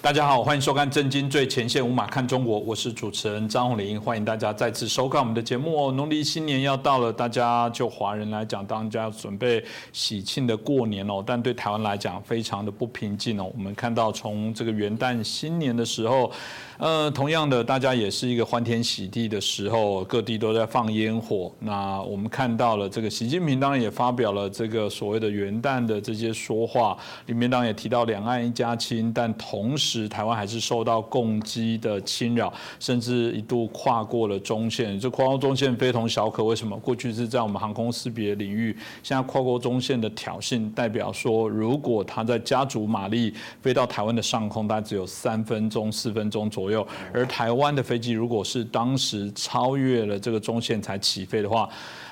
大家好，欢迎收看《震惊最前线》，无马看中国，我是主持人张宏林，欢迎大家再次收看我们的节目哦。农历新年要到了，大家就华人来讲，当家准备喜庆的过年哦。但对台湾来讲，非常的不平静哦。我们看到从这个元旦新年的时候，呃，同样的，大家也是一个欢天喜地的时候，各地都在放烟火。那我们看到了这个习近平当然也发表了这个所谓的元旦的这些说话，里面当然也提到两岸一家亲，但同时。时台湾还是受到攻击的侵扰，甚至一度跨过了中线。这跨过中线非同小可，为什么？过去是在我们航空识别领域，现在跨过中线的挑衅，代表说，如果他在加足马力飞到台湾的上空，大概只有三分钟、四分钟左右。而台湾的飞机如果是当时超越了这个中线才起飞的话，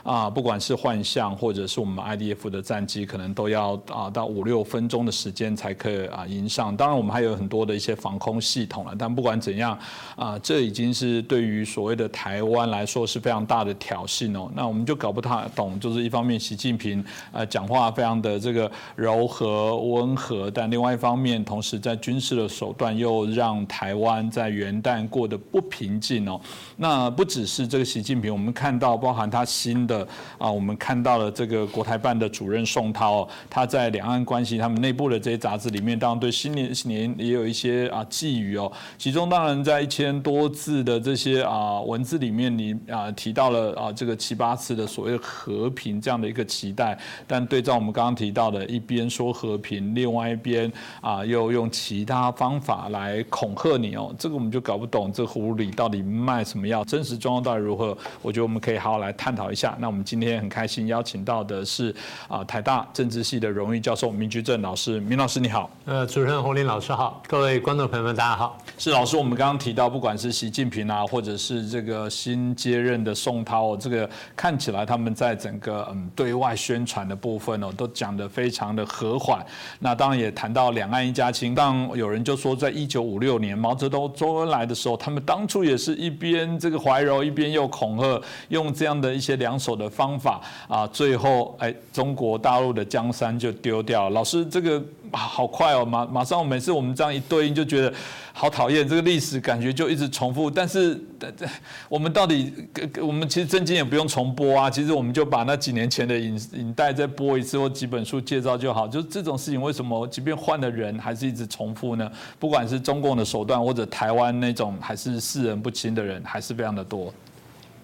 啊，不管是幻象或者是我们 IDF 的战机，可能都要啊到五六分钟的时间才可以啊迎上。当然，我们还有很多的一些防空系统了。但不管怎样，啊，这已经是对于所谓的台湾来说是非常大的挑衅哦。那我们就搞不太懂，就是一方面习近平呃讲话非常的这个柔和温和，但另外一方面，同时在军事的手段又让台湾在元旦过得不平静哦。那不只是这个习近平，我们看到包含他新的。啊，我们看到了这个国台办的主任宋涛，他在两岸关系他们内部的这些杂志里面，当然对新年新年也有一些啊寄语哦。其中当然在一千多字的这些啊文字里面，你啊提到了啊这个七八次的所谓和平这样的一个期待，但对照我们刚刚提到的，一边说和平，另外一边啊又用其他方法来恐吓你哦，这个我们就搞不懂这葫芦里到底卖什么药，真实状况到底如何？我觉得我们可以好好来探讨一下。那那我们今天很开心邀请到的是啊台大政治系的荣誉教授明居正老师，明老师你好。呃，主持人洪林老师好，各位观众朋友们大家好。是老师，我们刚刚提到，不管是习近平啊，或者是这个新接任的宋涛，这个看起来他们在整个嗯对外宣传的部分哦，都讲得非常的和缓。那当然也谈到两岸一家亲。当有人就说，在一九五六年毛泽东周恩来的时候，他们当初也是一边这个怀柔，一边又恐吓，用这样的一些两手。的方法啊，最后哎，中国大陆的江山就丢掉。老师，这个好快哦，马马上每次我们这样一对应，就觉得好讨厌。这个历史感觉就一直重复。但是，我们到底，我们其实真经也不用重播啊。其实我们就把那几年前的影影带再播一次，或几本书介绍就好。就是这种事情，为什么即便换了人，还是一直重复呢？不管是中共的手段，或者台湾那种还是世人不清的人，还是非常的多。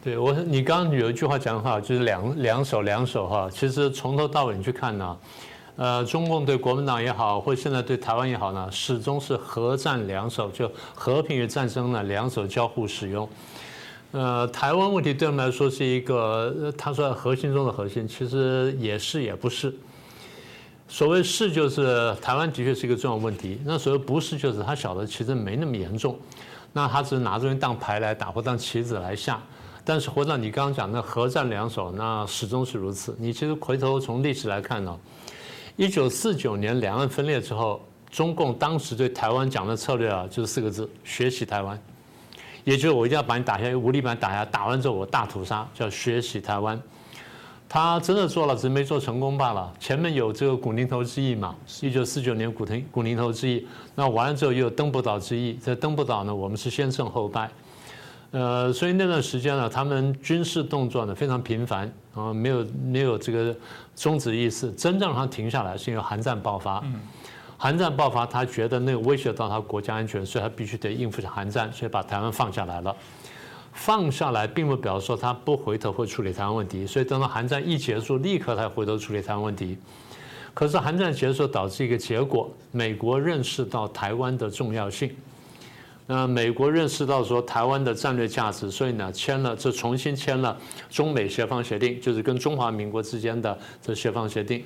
对我，你刚刚有一句话讲好，就是两两手两手哈。其实从头到尾你去看呢，呃，中共对国民党也好，或现在对台湾也好呢，始终是和战两手，就和平与战争呢两手交互使用。呃，台湾问题对我们来说是一个，他说核心中的核心，其实也是也不是。所谓是就是台湾的确是一个重要问题，那所谓不是就是他晓得其实没那么严重，那他只是拿这边当牌来打或当棋子来下。但是，回到你刚刚讲的核战两手，那始终是如此。你其实回头从历史来看呢，一九四九年两岸分裂之后，中共当时对台湾讲的策略啊，就是四个字：学习台湾。也就是我一定要把你打下，武力把你打下，打完之后我大屠杀，叫学习台湾。他真的做了，只是没做成功罢了。前面有这个古宁头之役嘛，一九四九年古宁古宁头之役，那完了之后又有登不岛之役，在登不岛呢，我们是先胜后败。呃，所以那段时间呢，他们军事动作呢非常频繁啊，没有没有这个终止意思。真正让他停下来，是因为韩战爆发。韩战爆发，他觉得那个威胁到他国家安全，所以他必须得应付韩战，所以把台湾放下来了。放下来，并不表示说他不回头会处理台湾问题。所以等到韩战一结束，立刻才回头处理台湾问题。可是韩战结束导致一个结果，美国认识到台湾的重要性。那美国认识到说台湾的战略价值，所以呢签了这重新签了中美协防协定，就是跟中华民国之间的这协防协定。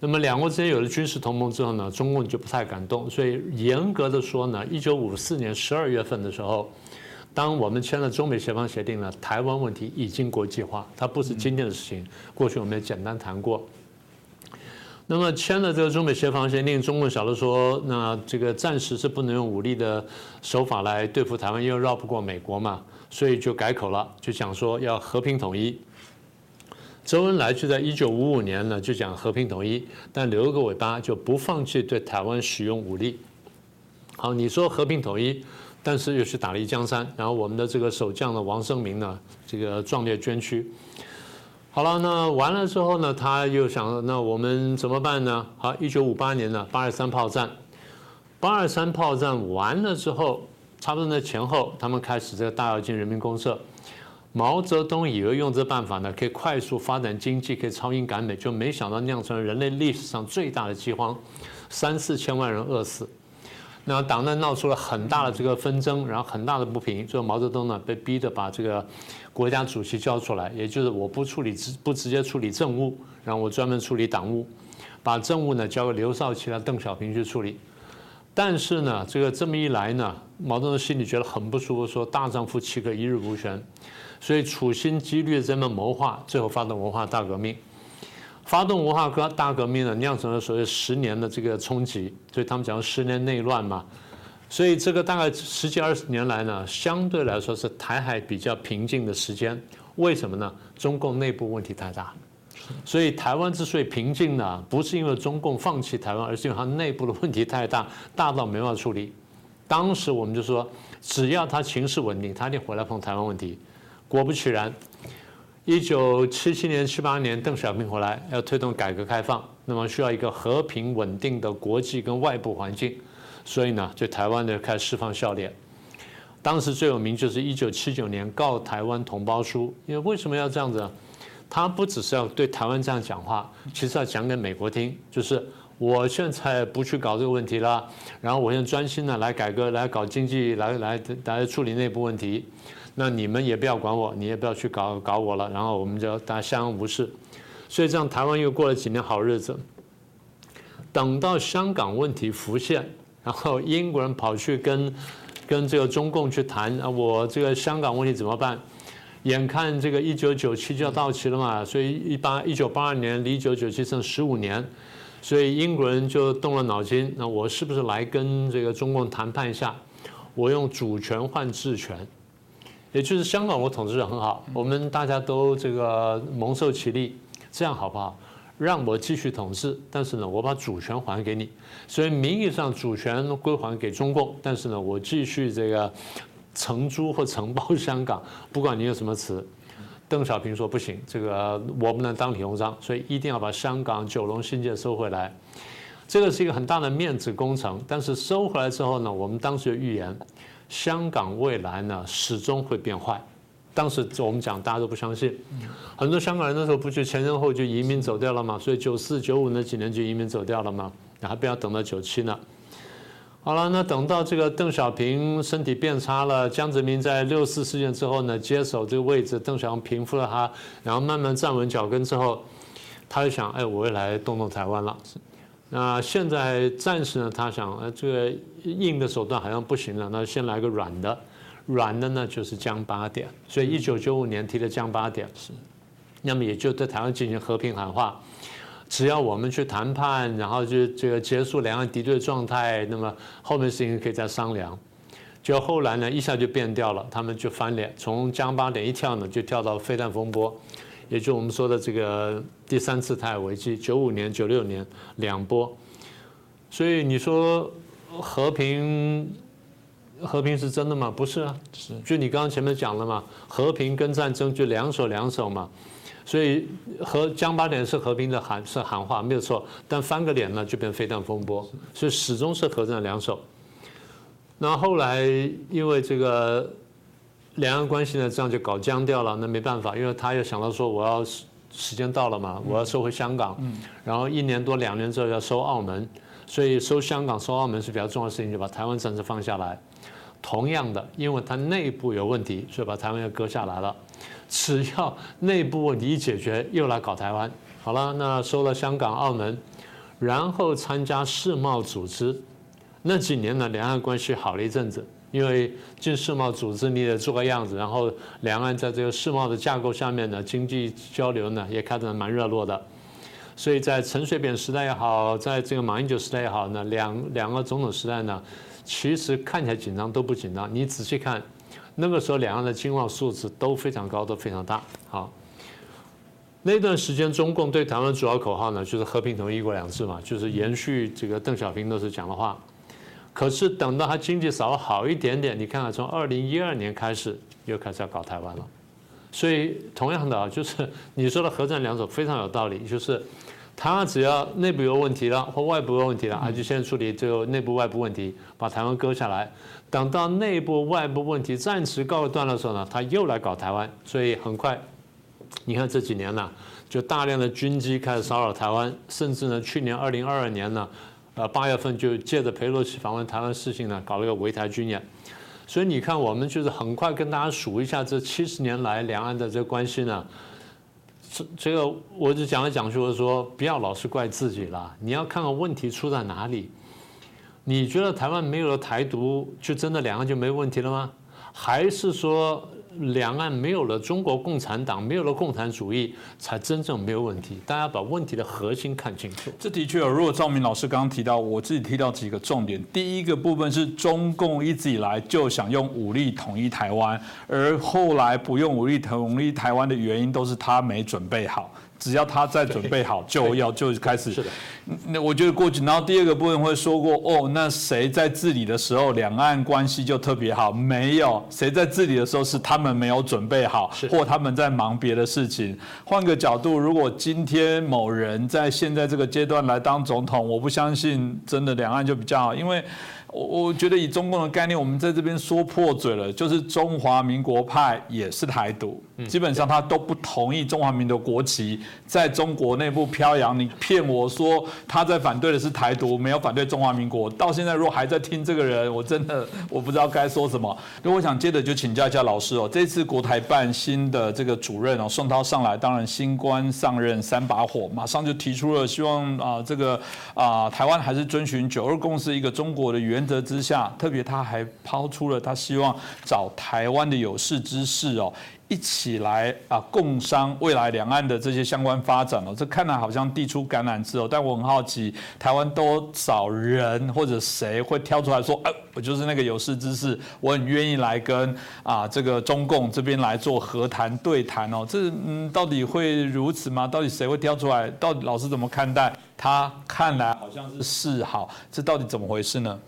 那么两国之间有了军事同盟之后呢，中共就不太敢动。所以严格的说呢，一九五四年十二月份的时候，当我们签了中美协防协定呢，台湾问题已经国际化，它不是今天的事情。过去我们也简单谈过。那么签了这个中美协防协定，中共晓得说，那这个暂时是不能用武力的手法来对付台湾，因为绕不过美国嘛，所以就改口了，就讲说要和平统一。周恩来就在一九五五年呢就讲和平统一，但留了个尾巴，就不放弃对台湾使用武力。好，你说和平统一，但是又去打了一江山，然后我们的这个守将呢，王生明呢，这个壮烈捐躯。好了，那完了之后呢，他又想，那我们怎么办呢？好，一九五八年呢，八二三炮战，八二三炮战完了之后，差不多在前后，他们开始这个大跃进人民公社。毛泽东以为用这办法呢，可以快速发展经济，可以超英赶美，就没想到酿成了人类历史上最大的饥荒，三四千万人饿死。那党内闹出了很大的这个纷争，然后很大的不平，最后毛泽东呢被逼着把这个国家主席交出来，也就是我不处理直不直接处理政务，然后我专门处理党务，把政务呢交给刘少奇和邓小平去处理。但是呢，这个这么一来呢，毛泽东心里觉得很不舒服，说大丈夫岂可一日无权。所以处心积虑这么谋划，最后发动文化大革命，发动文化革大革命呢，酿成了所谓十年的这个冲击，所以他们讲十年内乱嘛。所以这个大概十几二十年来呢，相对来说是台海比较平静的时间。为什么呢？中共内部问题太大，所以台湾之所以平静呢，不是因为中共放弃台湾，而是因为它内部的问题太大，大到没办法处理。当时我们就说，只要他情势稳定，他一定回来碰台湾问题。果不其然，一九七七年、七八年，邓小平回来要推动改革开放，那么需要一个和平稳定的国际跟外部环境，所以呢，就台湾呢开始释放笑脸。当时最有名就是一九七九年告台湾同胞书，因为为什么要这样子？他不只是要对台湾这样讲话，其实要讲给美国听，就是我现在不去搞这个问题了，然后我现在专心的来改革、来搞经济、来来来处理内部问题。那你们也不要管我，你也不要去搞搞我了，然后我们就大家相安无事。所以这样台湾又过了几年好日子。等到香港问题浮现，然后英国人跑去跟 跟这个中共去谈啊，我这个香港问题怎么办？眼看这个一九九七就要到期了嘛，所以一八一九八二年离一九九七剩十五年，所以英国人就动了脑筋，那我是不是来跟这个中共谈判一下？我用主权换治权。也就是香港，我统治的很好，我们大家都这个蒙受其利，这样好不好？让我继续统治，但是呢，我把主权还给你，所以名义上主权归还给中共，但是呢，我继续这个承租或承包香港，不管你有什么词。邓小平说不行，这个我不能当李鸿章，所以一定要把香港九龙新界收回来。这个是一个很大的面子工程，但是收回来之后呢，我们当时就预言。香港未来呢，始终会变坏。当时我们讲，大家都不相信。很多香港人那时候不就前前后就移民走掉了吗？所以九四九五那几年就移民走掉了吗？还不要等到九七呢。好了，那等到这个邓小平身体变差了，江泽民在六四事件之后呢，接手这个位置，邓小平平复了他，然后慢慢站稳脚跟之后，他就想，哎，我也来动动台湾了。那现在暂时呢，他想，呃，这个硬的手段好像不行了，那先来个软的，软的呢就是降八点，所以一九九五年提的降八点。是，那么也就对台湾进行和平喊话，只要我们去谈判，然后就这个结束两岸敌对状态，那么后面事情可以再商量。就后来呢，一下就变掉了，他们就翻脸，从江八点一跳呢，就跳到飞弹风波。也就我们说的这个第三次台海危机，九五年、九六年两波，所以你说和平和平是真的吗？不是啊，是就你刚刚前面讲了嘛，和平跟战争就两手两手嘛，所以和江八点是和平的喊是喊话没有错，但翻个脸呢就变飞弹风波，所以始终是和战两手。那后来因为这个。两岸关系呢，这样就搞僵掉了。那没办法，因为他又想到说，我要时间到了嘛，我要收回香港。然后一年多两年之后要收澳门，所以收香港、收澳门是比较重要的事情，就把台湾暂时放下来。同样的，因为它内部有问题，所以把台湾又割下来了。只要内部问题一解决，又来搞台湾。好了，那收了香港、澳门，然后参加世贸组织。那几年呢，两岸关系好了一阵子。因为进世贸组织，你得做个样子，然后两岸在这个世贸的架构下面呢，经济交流呢也开得蛮热络的。所以在陈水扁时代也好，在这个马英九时代也好呢，两两个总统时代呢，其实看起来紧张都不紧张。你仔细看，那个时候两岸的经贸数字都非常高，都非常大。好，那段时间中共对台湾主要口号呢，就是和平统一、一国两制嘛，就是延续这个邓小平那时讲的话。可是等到他经济稍微好一点点，你看看从二零一二年开始又开始要搞台湾了。所以同样的啊，就是你说的核战两手非常有道理，就是他只要内部有问题了或外部有问题了，他就先处理这个内部外部问题，把台湾割下来。等到内部外部问题暂时告一段落的时候呢，他又来搞台湾。所以很快，你看这几年呢，就大量的军机开始骚扰台湾，甚至呢，去年二零二二年呢，呃八月份就借着佩洛西访问台湾事情呢，搞了个围台军演。所以你看，我们就是很快跟大家数一下这七十年来两岸的这个关系呢。这个我就讲来讲去，我说不要老是怪自己了，你要看看问题出在哪里。你觉得台湾没有了台独，就真的两岸就没问题了吗？还是说？两岸没有了中国共产党，没有了共产主义，才真正没有问题。大家把问题的核心看清楚。这的确。如果赵明老师刚刚提到，我自己提到几个重点。第一个部分是中共一直以来就想用武力统一台湾，而后来不用武力统一台湾的原因，都是他没准备好。只要他再准备好，就要就开始。是的，那我觉得过去，然后第二个部分会说过，哦，那谁在治理的时候，两岸关系就特别好？没有，谁在治理的时候是他们没有准备好，或他们在忙别的事情。换个角度，如果今天某人在现在这个阶段来当总统，我不相信真的两岸就比较好，因为。我我觉得以中共的概念，我们在这边说破嘴了，就是中华民国派也是台独，基本上他都不同意中华民国国旗在中国内部飘扬。你骗我说他在反对的是台独，没有反对中华民国。到现在如果还在听这个人，我真的我不知道该说什么。那我想接着就请教一下老师哦，这次国台办新的这个主任哦，宋涛上来，当然新官上任三把火，马上就提出了希望啊，这个啊台湾还是遵循九二共识一个中国的原。则之下，特别他还抛出了他希望找台湾的有识之士哦，一起来啊共商未来两岸的这些相关发展哦。这看来好像递出橄榄枝哦，但我很好奇，台湾多少人或者谁会挑出来说，哎，我就是那个有识之士，我很愿意来跟啊这个中共这边来做和谈对谈哦。这嗯，到底会如此吗？到底谁会挑出来？到底老师怎么看待？他看来好像是示好，这到底怎么回事呢？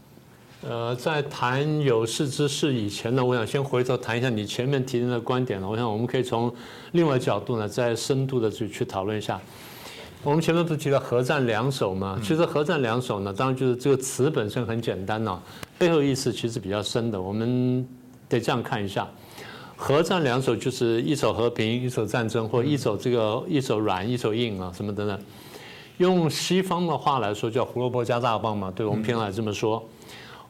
呃，在谈有识之士以前呢，我想先回头谈一下你前面提的观点呢。我想我们可以从另外角度呢，再深度的去去讨论一下。我们前面不是提到核战两手吗？其实核战两手呢，当然就是这个词本身很简单呢，背后意思其实比较深的。我们得这样看一下，核战两手就是一手和平，一手战争，或一手这个一手软，一手硬啊，什么等等。用西方的话来说，叫胡萝卜加大棒嘛，对我们偏爱这么说。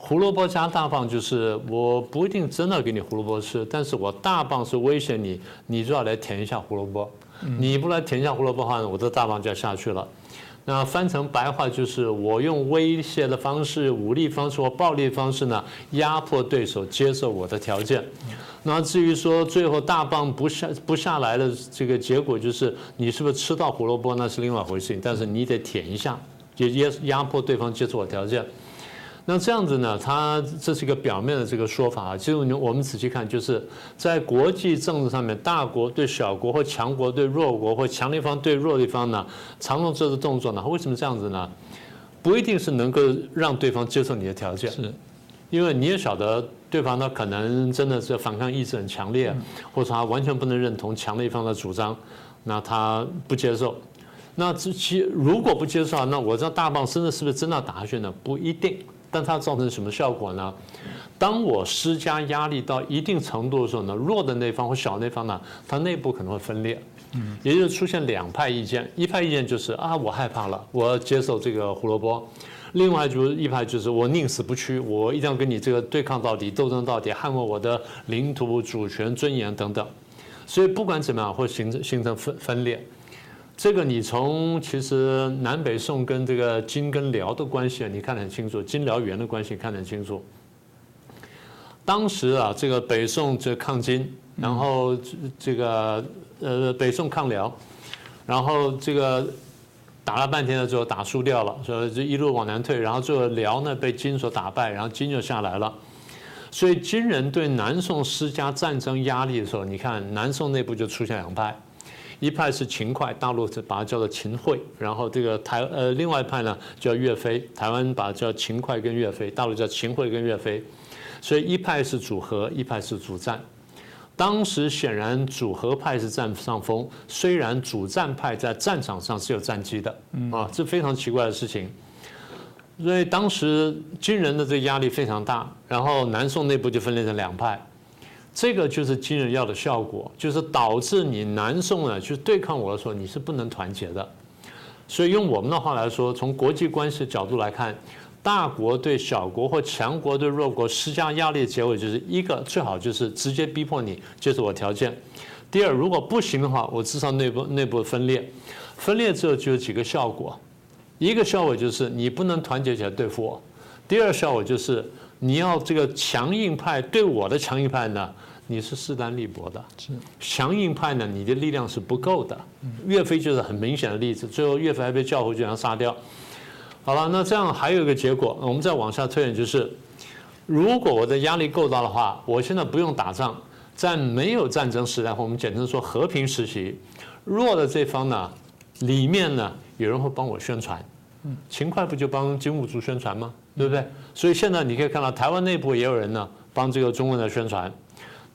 胡萝卜加大棒就是我不一定真的给你胡萝卜吃，但是我大棒是威胁你，你就要来舔一下胡萝卜。你不来舔一下胡萝卜的话，我的大棒就要下去了。那翻成白话就是我用威胁的方式、武力方式或暴力方式呢，压迫对手接受我的条件。那至于说最后大棒不下不下来的这个结果，就是你是不是吃到胡萝卜那是另外一回事，但是你得舔一下，就压压迫对方接受我条件。那这样子呢？它这是一个表面的这个说法啊。其实我们仔细看，就是在国际政治上面，大国对小国或强国对弱国或强的一方对弱的一方呢，常用这个动作呢？为什么这样子呢？不一定是能够让对方接受你的条件，是，因为你也晓得对方呢可能真的是反抗意志很强烈，或者他完全不能认同强的一方的主张，那他不接受。那这其如果不接受，那我这大棒真的是不是真的打下去呢？不一定。但它造成什么效果呢？当我施加压力到一定程度的时候呢，弱的那方或小那方呢，它内部可能会分裂，嗯，也就是出现两派意见。一派意见就是啊，我害怕了，我要接受这个胡萝卜；另外就是一派就是我宁死不屈，我一定要跟你这个对抗到底，斗争到底，捍卫我的领土主权、尊严等等。所以不管怎么样，会形成形成分分裂。这个你从其实南北宋跟这个金跟辽的关系啊，你看得很清楚，金辽元的关系看得很清楚。当时啊，这个北宋这抗金，然后这个呃北宋抗辽，然后这个打了半天了之后打输掉了，所以就一路往南退，然后最后辽呢被金所打败，然后金就下来了。所以金人对南宋施加战争压力的时候，你看南宋内部就出现两派。一派是秦桧，大陆是把它叫做秦桧，然后这个台呃另外一派呢叫岳飞，台湾把它叫秦桧跟岳飞，大陆叫秦桧跟岳飞，所以一派是主和，一派是主战。当时显然主和派是占上风，虽然主战派在战场上是有战机的，啊，这非常奇怪的事情。所以当时军人的这个压力非常大，然后南宋内部就分裂成两派，这个就是军人要的效果，就是导致你南宋呢去对抗我的时候，你是不能团结的。所以用我们的话来说，从国际关系的角度来看。大国对小国或强国对弱国施加压力的结果，就是一个最好就是直接逼迫你接受我条件。第二，如果不行的话，我至少内部内部分裂，分裂之后就有几个效果。一个效果就是你不能团结起来对付我。第二效果就是你要这个强硬派对我的强硬派呢，你是势单力薄的。是强硬派呢，你的力量是不够的。岳飞就是很明显的例子，最后岳飞还被叫回去然后杀掉。好了，那这样还有一个结果，我们再往下推演，就是如果我的压力够大的话，我现在不用打仗，在没有战争时代，或我们简称说和平时期，弱的这方呢，里面呢有人会帮我宣传，嗯，勤快不就帮金兀术宣传吗？对不对？所以现在你可以看到，台湾内部也有人呢帮这个中文的宣传，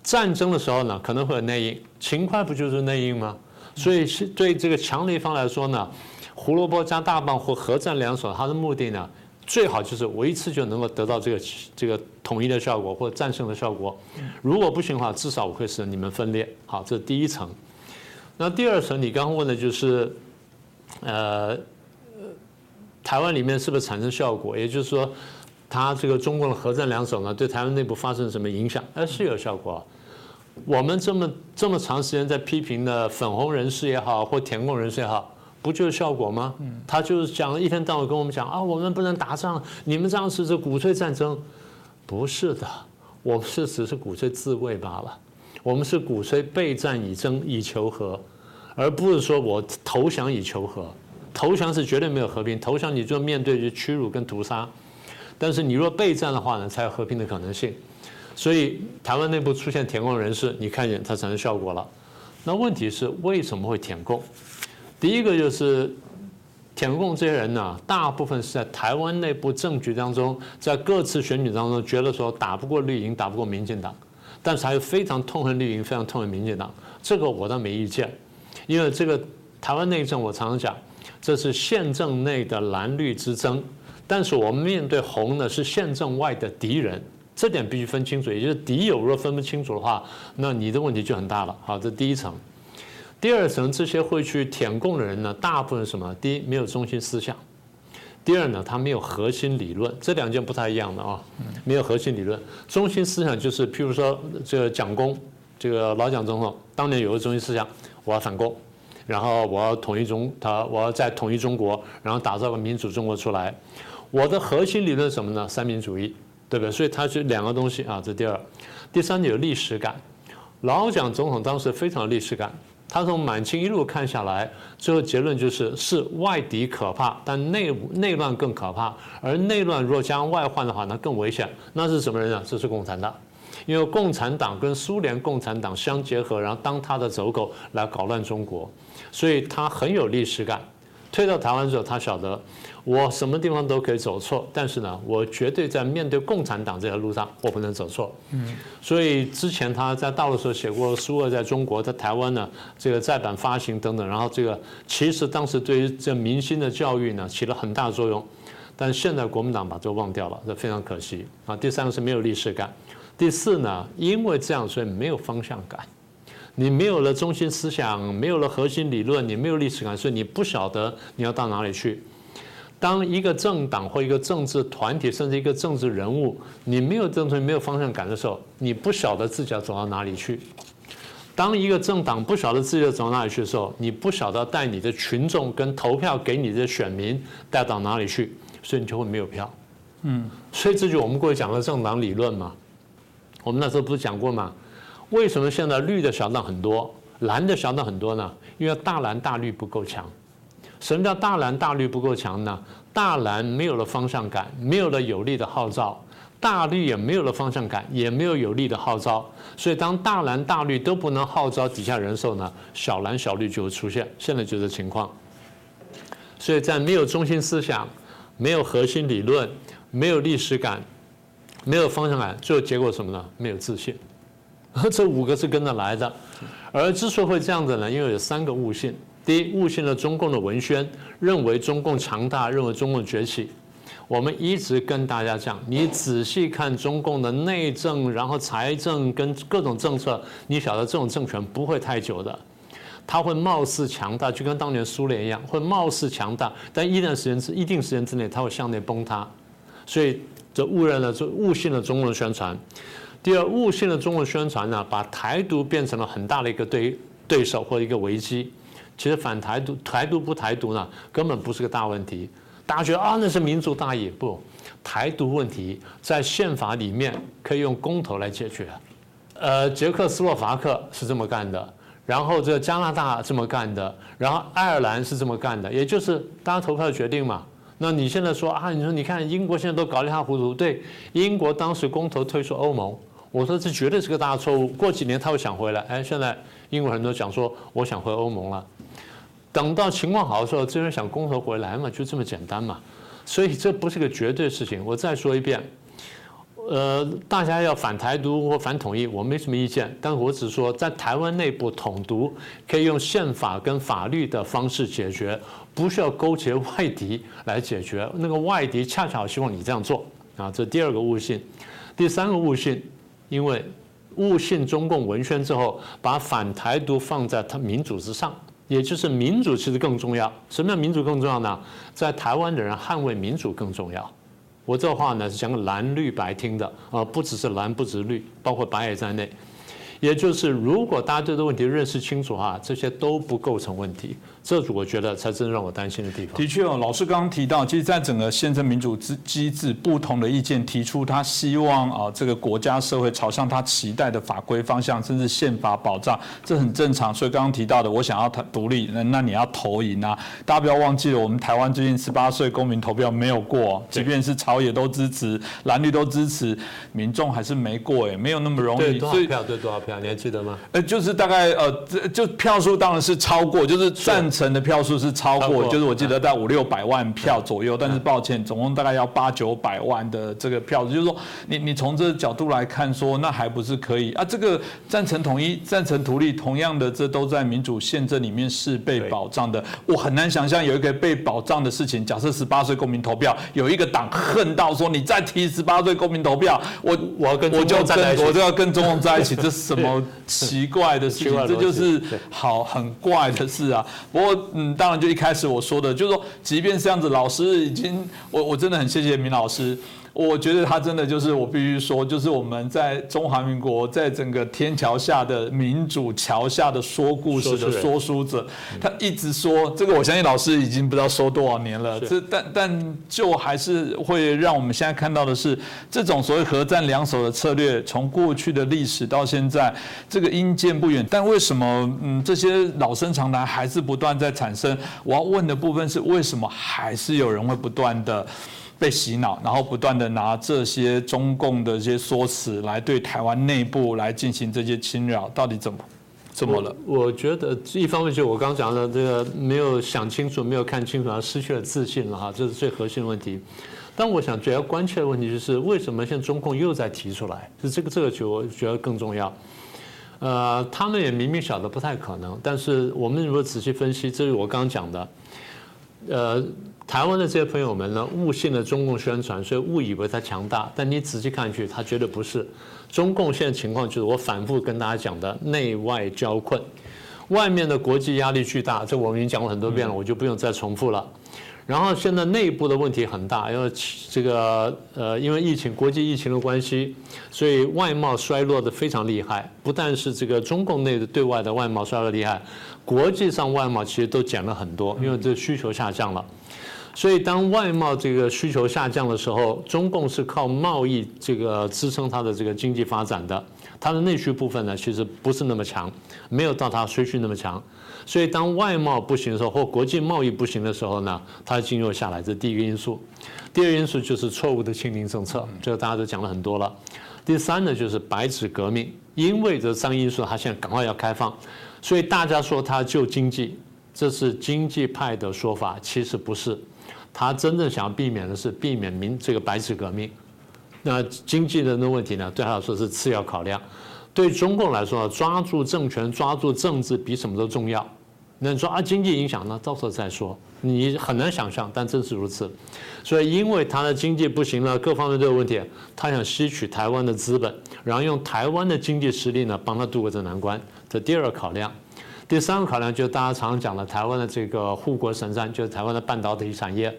战争的时候呢可能会有内应，勤快不就是内应吗？所以是对这个强的一方来说呢。胡萝卜加大棒或合战两手，它的目的呢，最好就是我一次就能够得到这个这个统一的效果或者战胜的效果。如果不行的话，至少我会使你们分裂。好，这是第一层。那第二层，你刚刚问的就是，呃，台湾里面是不是产生效果？也就是说，它这个中共的核战两手呢，对台湾内部发生什么影响？哎，是有效果。我们这么这么长时间在批评的粉红人士也好，或填共人士也好。不就是效果吗？他就是讲了一天到晚跟我们讲啊，我们不能打仗，你们这样是鼓吹战争，不是的，我是只是鼓吹自卫罢了，我们是鼓吹备战以争以求和，而不是说我投降以求和，投降是绝对没有和平，投降你就面对着屈辱跟屠杀，但是你若备战的话呢，才有和平的可能性，所以台湾内部出现舔共人士，你看见它产生效果了，那问题是为什么会舔共？第一个就是舔共这些人呢，大部分是在台湾内部政局当中，在各次选举当中，觉得说打不过绿营，打不过民进党，但是还非常痛恨绿营，非常痛恨民进党。这个我倒没意见，因为这个台湾内政，我常常讲，这是宪政内的蓝绿之争，但是我们面对红呢，是宪政外的敌人，这点必须分清楚。也就是敌友若分不清楚的话，那你的问题就很大了。好，这第一层。第二层，这些会去舔共的人呢，大部分什么？第一，没有中心思想；第二呢，他没有核心理论。这两件不太一样的啊，没有核心理论。中心思想就是，譬如说这个蒋公，这个老蒋总统当年有个中心思想，我要反共，然后我要统一中，他我要再统一中国，然后打造个民主中国出来。我的核心理论是什么呢？三民主义，对不对？所以它是两个东西啊。这第二，第三有历史感。老蒋总统当时非常有历史感。他从满清一路看下来，最后结论就是是外敌可怕，但内内乱更可怕。而内乱若加外患的话，那更危险。那是什么人呢？这是共产党，因为共产党跟苏联共产党相结合，然后当他的走狗来搞乱中国，所以他很有历史感。推到台湾之后，他晓得。我什么地方都可以走错，但是呢，我绝对在面对共产党这条路上，我不能走错。嗯，所以之前他在大陆时候写过《苏俄在中国》，在台湾呢，这个再版发行等等，然后这个其实当时对于这民心的教育呢，起了很大作用。但现在国民党把这忘掉了，这非常可惜啊。第三个是没有历史感，第四呢，因为这样所以没有方向感，你没有了中心思想，没有了核心理论，你没有历史感，所以你不晓得你要到哪里去。当一个政党或一个政治团体，甚至一个政治人物，你没有政策、没有方向感的时候，你不晓得自己要走到哪里去。当一个政党不晓得自己要走到哪里去的时候，你不晓得带你的群众跟投票给你的选民带到哪里去，所以你就会没有票。嗯，所以这就我们过去讲的政党理论嘛。我们那时候不是讲过吗？为什么现在绿的小党很多，蓝的小党很多呢？因为大蓝大绿不够强。什么叫大蓝大绿不够强呢？大蓝没有了方向感，没有了有力的号召；大绿也没有了方向感，也没有有力的号召，所以当大蓝大绿都不能号召底下人的时候呢，小蓝小绿就会出现。现在就这情况。所以在没有中心思想、没有核心理论、没有历史感、没有方向感，最后结果什么呢？没有自信。这五个是跟着来的。而之所以会这样子呢，因为有三个误信：第一，误信了中共的文宣，认为中共强大，认为中共崛起。我们一直跟大家讲，你仔细看中共的内政，然后财政跟各种政策，你晓得这种政权不会太久的，它会貌似强大，就跟当年苏联一样，会貌似强大，但一段时间之一定时间之内，它会向内崩塌。所以这误认了，这误信了中共的宣传。第二，误信了中共宣传呢，把台独变成了很大的一个对对手或者一个危机。其实反台独，台独不台独呢，根本不是个大问题。大家觉得啊，那是民族大义，不，台独问题在宪法里面可以用公投来解决。呃，捷克斯洛伐克是这么干的，然后这加拿大这么干的，然后爱尔兰是这么干的，也就是大家投票决定嘛。那你现在说啊，你说你看英国现在都搞得一塌糊涂，对，英国当时公投退出欧盟，我说这绝对是个大错误。过几年他会想回来，哎，现在英国很多讲说我想回欧盟了。等到情况好的时候，这人想公投回来嘛，就这么简单嘛。所以这不是个绝对事情。我再说一遍，呃，大家要反台独或反统一，我没什么意见。但我只说，在台湾内部统独可以用宪法跟法律的方式解决，不需要勾结外敌来解决。那个外敌恰巧希望你这样做啊，这第二个误信。第三个误信，因为误信中共文宣之后，把反台独放在他民主之上。也就是民主其实更重要。什么叫民主更重要呢？在台湾的人捍卫民主更重要。我这话呢是讲蓝绿白听的啊，不只是蓝，不只是绿，包括白也在内。也就是，如果大家对这个问题认识清楚哈，这些都不构成问题。这我觉得才真让我担心的地方。的确哦，老师刚刚提到，其实，在整个宪政民主机机制，不同的意见提出，他希望啊，这个国家社会朝向他期待的法规方向，甚至宪法保障，这很正常。所以刚刚提到的，我想要他独立，那那你要投赢啊！大家不要忘记了，我们台湾最近十八岁公民投票没有过，即便是朝野都支持，蓝绿都支持，民众还是没过哎，没有那么容易。对多少票？对多少票？你还记得吗？呃，就是大概呃，这就票数当然是超过，就是赞成的票数是超过，就是我记得在五六百万票左右。但是抱歉，总共大概要八九百万的这个票，就是说你你从这个角度来看，说那还不是可以啊？这个赞成统一、赞成独立，同样的，这都在民主宪政里面是被保障的。我很难想象有一个被保障的事情。假设十八岁公民投票，有一个党恨到说你再提十八岁公民投票，我我要跟我就跟我就要跟中共在一起，这是什么？奇怪的事情，这就是好很怪的事啊。不过，嗯，当然就一开始我说的，就是说，即便是这样子，老师已经，我我真的很谢谢明老师。我觉得他真的就是我必须说，就是我们在中华民国，在整个天桥下的民主桥下的说故事的说书者，他一直说这个，我相信老师已经不知道说多少年了。这但但就还是会让我们现在看到的是，这种所谓核战两手的策略，从过去的历史到现在，这个因见不远。但为什么嗯这些老生常谈还是不断在产生？我要问的部分是，为什么还是有人会不断的？被洗脑，然后不断的拿这些中共的一些说辞来对台湾内部来进行这些侵扰，到底怎么怎么了？我觉得一方面就我刚讲的这个没有想清楚，没有看清楚，而失去了自信了哈，这是最核心的问题。但我想主要关切的问题就是为什么现在中共又在提出来？就这个这个就我觉得更重要。呃，他们也明明晓得不太可能，但是我们如果仔细分析，这是我刚刚讲的，呃。台湾的这些朋友们呢，误信了中共宣传，所以误以为它强大。但你仔细看去，它绝对不是。中共现在情况就是我反复跟大家讲的内外交困，外面的国际压力巨大，这我们已经讲过很多遍了，我就不用再重复了。然后现在内部的问题很大，因为这个呃，因为疫情、国际疫情的关系，所以外贸衰落的非常厉害。不但是这个中共内的对外的外贸衰落厉害，国际上外贸其实都减了很多，因为这需求下降了。所以，当外贸这个需求下降的时候，中共是靠贸易这个支撑它的这个经济发展的。它的内需部分呢，其实不是那么强，没有到它衰需那么强。所以当外贸不行的时候，或国际贸易不行的时候呢，它进入下来，这第一个因素。第二个因素就是错误的清零政策，这个大家都讲了很多了。第三呢，就是白纸革命，因为这三个因素，它现在赶快要开放，所以大家说它救经济，这是经济派的说法，其实不是。他真正想要避免的是避免民这个白纸革命。那经济的那问题呢，对他来说是次要考量。对中共来说，抓住政权、抓住政治比什么都重要。那你说啊，经济影响呢？到时候再说。你很难想象，但正是如此。所以，因为他的经济不行了，各方面都有问题，他想吸取台湾的资本，然后用台湾的经济实力呢，帮他度过这难关。这第二考量。第三个考量就是大家常常讲的台湾的这个护国神山，就是台湾的半导体产业。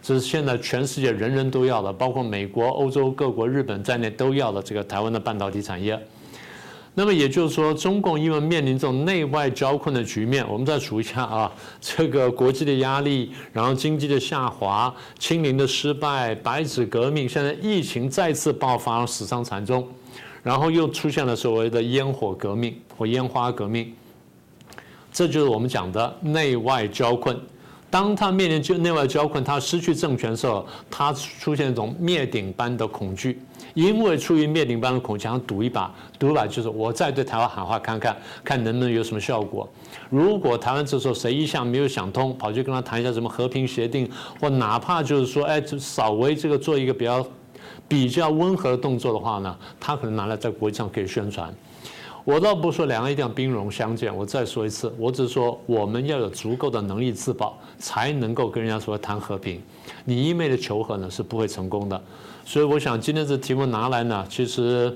这是现在全世界人人都要的，包括美国、欧洲各国、日本在内都要的这个台湾的半导体产业。那么也就是说，中共因为面临这种内外交困的局面，我们再数一下啊，这个国际的压力，然后经济的下滑，清零的失败，白纸革命，现在疫情再次爆发，死伤惨重，然后又出现了所谓的烟火革命或烟花革命，这就是我们讲的内外交困。当他面临就内外交困，他失去政权的时候，他出现一种灭顶般的恐惧。因为出于灭顶般的恐惧，想赌一把，赌一把就是我再对台湾喊话看看，看能不能有什么效果。如果台湾这时候谁一向没有想通，跑去跟他谈一下什么和平协定，或哪怕就是说，哎，就稍微这个做一个比较比较温和的动作的话呢，他可能拿来在国际上可以宣传。我倒不说两岸一定要兵戎相见，我再说一次，我只是说我们要有足够的能力自保，才能够跟人家说谈和平。你一昧的求和呢是不会成功的。所以我想今天这题目拿来呢，其实。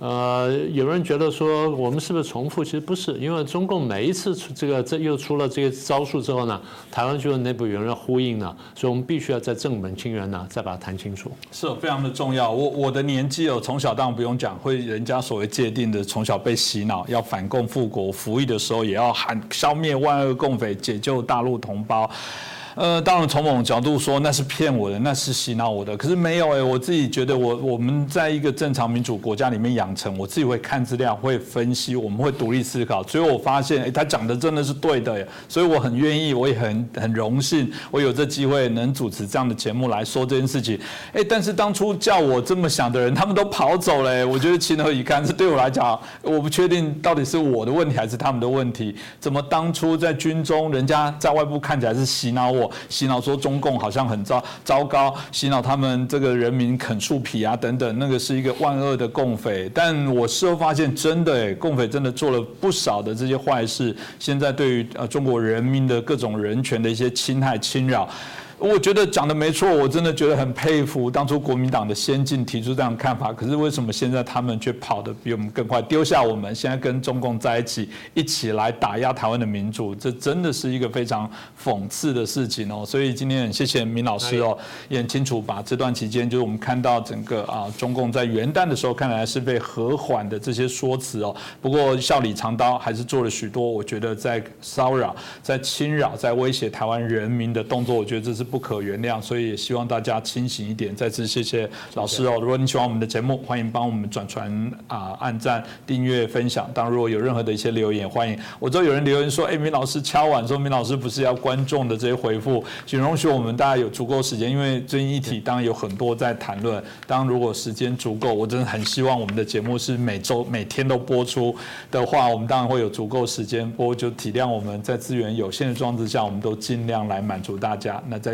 呃，有人觉得说我们是不是重复？其实不是，因为中共每一次出这个这又出了这个招数之后呢，台湾就内部有人呼应了，所以我们必须要在正本清源呢，再把它谈清楚。是非常的重要。我我的年纪哦，从小当然不用讲，会人家所谓界定的，从小被洗脑要反共复国，服役的时候也要喊消灭万恶共匪，解救大陆同胞。呃，当然从某种角度说，那是骗我的，那是洗脑我的。可是没有哎，我自己觉得，我我们在一个正常民主国家里面养成，我自己会看资料，会分析，我们会独立思考。所以我发现，哎，他讲的真的是对的，所以我很愿意，我也很很荣幸，我有这机会能主持这样的节目来说这件事情。哎，但是当初叫我这么想的人，他们都跑走了，我觉得情何以堪？这对我来讲，我不确定到底是我的问题还是他们的问题。怎么当初在军中，人家在外部看起来是洗脑我？洗脑说中共好像很糟糟糕，洗脑他们这个人民啃树皮啊等等，那个是一个万恶的共匪。但我事后发现，真的哎，共匪真的做了不少的这些坏事。现在对于呃中国人民的各种人权的一些侵害侵扰。我觉得讲的没错，我真的觉得很佩服当初国民党的先进提出这样看法。可是为什么现在他们却跑得比我们更快，丢下我们，现在跟中共在一起，一起来打压台湾的民主？这真的是一个非常讽刺的事情哦。所以今天很谢谢明老师哦，也很清楚把这段期间，就是我们看到整个啊中共在元旦的时候看来是被和缓的这些说辞哦。不过笑里藏刀，还是做了许多我觉得在骚扰、在侵扰、在威胁台湾人民的动作。我觉得这是。不可原谅，所以也希望大家清醒一点。再次谢谢老师哦。如果你喜欢我们的节目，欢迎帮我们转传啊、按赞、订阅、分享。当，如果有任何的一些留言，欢迎。我知道有人留言说：“哎，明老师敲碗说明老师不是要观众的这些回复，请容许我们大家有足够时间，因为最近议题当然有很多在谈论。当如果时间足够，我真的很希望我们的节目是每周每天都播出的话，我们当然会有足够时间播。就体谅我们在资源有限的状态下，我们都尽量来满足大家。那在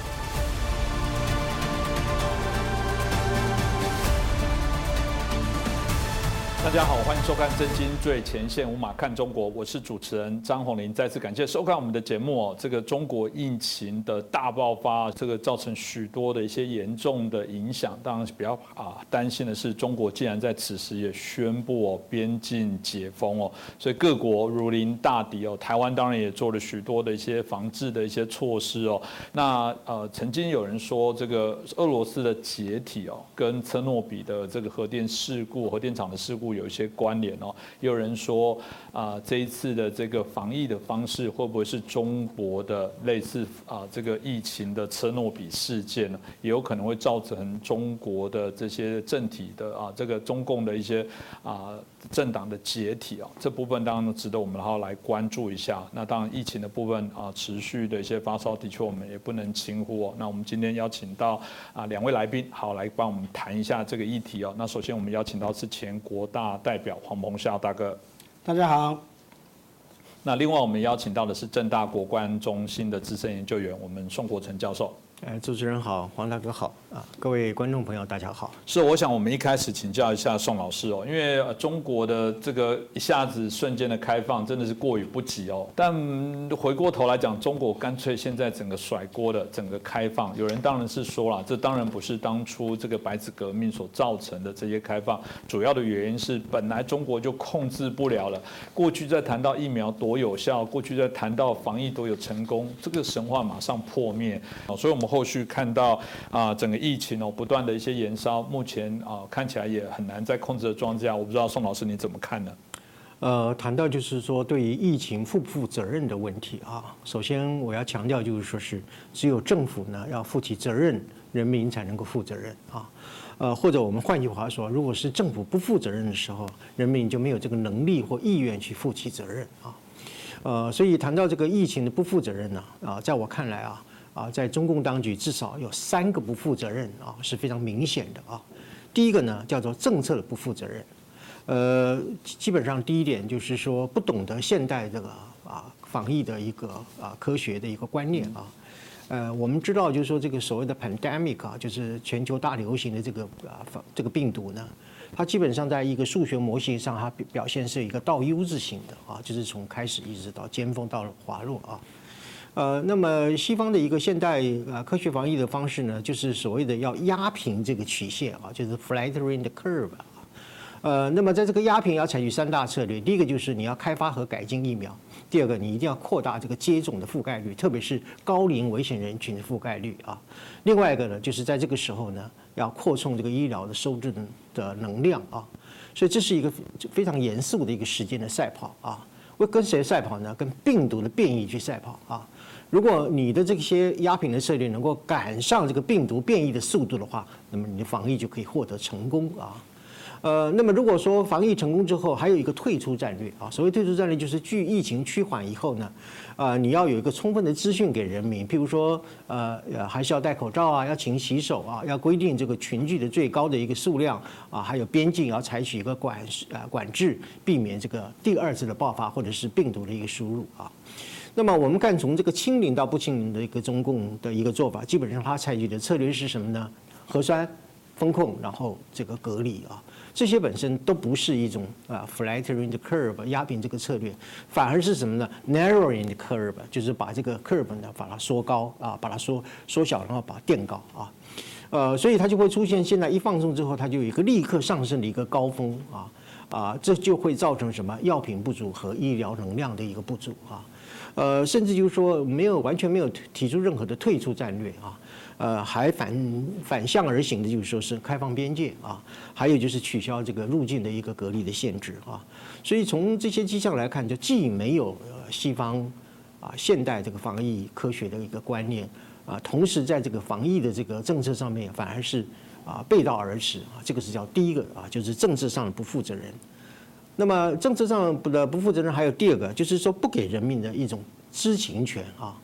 收看《真金最前线》，无马看中国，我是主持人张宏林。再次感谢收看我们的节目哦。这个中国疫情的大爆发，这个造成许多的一些严重的影响。当然比较啊担心的是，中国竟然在此时也宣布哦边境解封哦，所以各国如临大敌哦。台湾当然也做了许多的一些防治的一些措施哦。那呃，曾经有人说，这个俄罗斯的解体哦，跟车诺比的这个核电事故、核电厂的事故。有一些关哦，也有人说啊，这一次的这个防疫的方式会不会是中国的类似啊这个疫情的车诺比事件呢？也有可能会造成中国的这些政体的啊这个中共的一些啊政党的解体啊，这部分当然值得我们好好来关注一下。那当然疫情的部分啊，持续的一些发烧的确我们也不能轻忽哦。那我们今天邀请到啊两位来宾，好来帮我们谈一下这个议题哦。那首先我们邀请到是前国大。代表黄鹏孝大哥，大家好。那另外我们邀请到的是正大国关中心的资深研究员，我们宋国成教授。哎，主持人好，黄大哥好啊，各位观众朋友大家好。是，我想我们一开始请教一下宋老师哦，因为中国的这个一下子瞬间的开放真的是过于不及哦。但回过头来讲，中国干脆现在整个甩锅的整个开放，有人当然是说了，这当然不是当初这个白纸革命所造成的这些开放，主要的原因是本来中国就控制不了了。过去在谈到疫苗多有效，过去在谈到防疫多有成功，这个神话马上破灭啊，所以我们。后续看到啊，整个疫情哦，不断的一些延烧，目前啊看起来也很难在控制的状态。我不知道宋老师你怎么看呢？呃，谈到就是说对于疫情负不负责任的问题啊，首先我要强调就是说是只有政府呢要负起责任，人民才能够负责任啊。呃，或者我们换句话说，如果是政府不负责任的时候，人民就没有这个能力或意愿去负起责任啊。呃，所以谈到这个疫情的不负责任呢，啊，在我看来啊。啊，在中共当局至少有三个不负责任啊，是非常明显的啊。第一个呢，叫做政策的不负责任。呃，基本上第一点就是说，不懂得现代这个啊防疫的一个啊科学的一个观念啊。呃，我们知道就是说，这个所谓的 pandemic 啊，就是全球大流行的这个啊这个病毒呢，它基本上在一个数学模型上，它表现是一个倒 U 字形的啊，就是从开始一直到尖峰到滑落啊。呃，那么西方的一个现代啊科学防疫的方式呢，就是所谓的要压平这个曲线啊，就是 flattering the curve 啊。呃，那么在这个压平要采取三大策略，第一个就是你要开发和改进疫苗，第二个你一定要扩大这个接种的覆盖率，特别是高龄危险人群的覆盖率啊。另外一个呢，就是在这个时候呢，要扩充这个医疗的收治的能量啊。所以这是一个非常严肃的一个时间的赛跑啊。会跟谁赛跑呢？跟病毒的变异去赛跑啊！如果你的这些压品的策略能够赶上这个病毒变异的速度的话，那么你的防疫就可以获得成功啊。呃，那么如果说防疫成功之后，还有一个退出战略啊。所谓退出战略，就是据疫情趋缓以后呢，啊，你要有一个充分的资讯给人民，譬如说，呃，还是要戴口罩啊，要勤洗手啊，要规定这个群聚的最高的一个数量啊，还有边境要采取一个管啊管制，避免这个第二次的爆发或者是病毒的一个输入啊。那么我们看从这个清零到不清零的一个中共的一个做法，基本上它采取的策略是什么呢？核酸风控，然后这个隔离啊。这些本身都不是一种啊 flattering the curve 压平这个策略，反而是什么呢？narrowing the curve 就是把这个 curve 呢把它缩高啊，把它缩缩小，然后把它垫高啊，呃，所以它就会出现现在一放松之后，它就有一个立刻上升的一个高峰啊啊，这就会造成什么药品不足和医疗能量的一个不足啊，呃，甚至就是说没有完全没有提出任何的退出战略啊。呃，还反反向而行的，就是说是开放边界啊，还有就是取消这个入境的一个隔离的限制啊。所以从这些迹象来看，就既没有西方啊现代这个防疫科学的一个观念啊，同时在这个防疫的这个政策上面反而是啊背道而驰啊。这个是叫第一个啊，就是政治上的不负责任。那么政治上不的不负责任，还有第二个，就是说不给人民的一种知情权啊。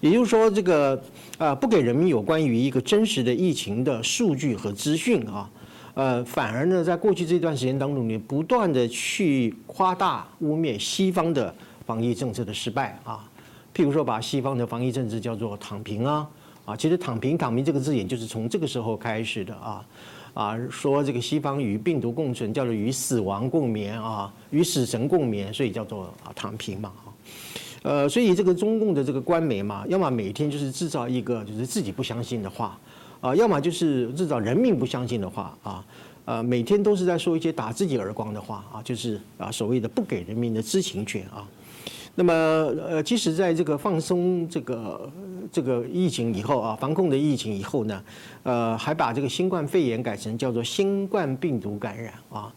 也就是说，这个啊，不给人民有关于一个真实的疫情的数据和资讯啊，呃，反而呢，在过去这段时间当中，你不断的去夸大污蔑西方的防疫政策的失败啊，譬如说把西方的防疫政策叫做躺平啊，啊，其实躺平躺平这个字眼就是从这个时候开始的啊，啊，说这个西方与病毒共存，叫做与死亡共眠啊，与死神共眠，所以叫做啊躺平嘛啊。呃，所以这个中共的这个官媒嘛，要么每天就是制造一个就是自己不相信的话啊，要么就是制造人民不相信的话啊。呃，每天都是在说一些打自己耳光的话啊，就是啊所谓的不给人民的知情权啊。那么呃，即使在这个放松这个这个疫情以后啊，防控的疫情以后呢，呃，还把这个新冠肺炎改成叫做新冠病毒感染啊。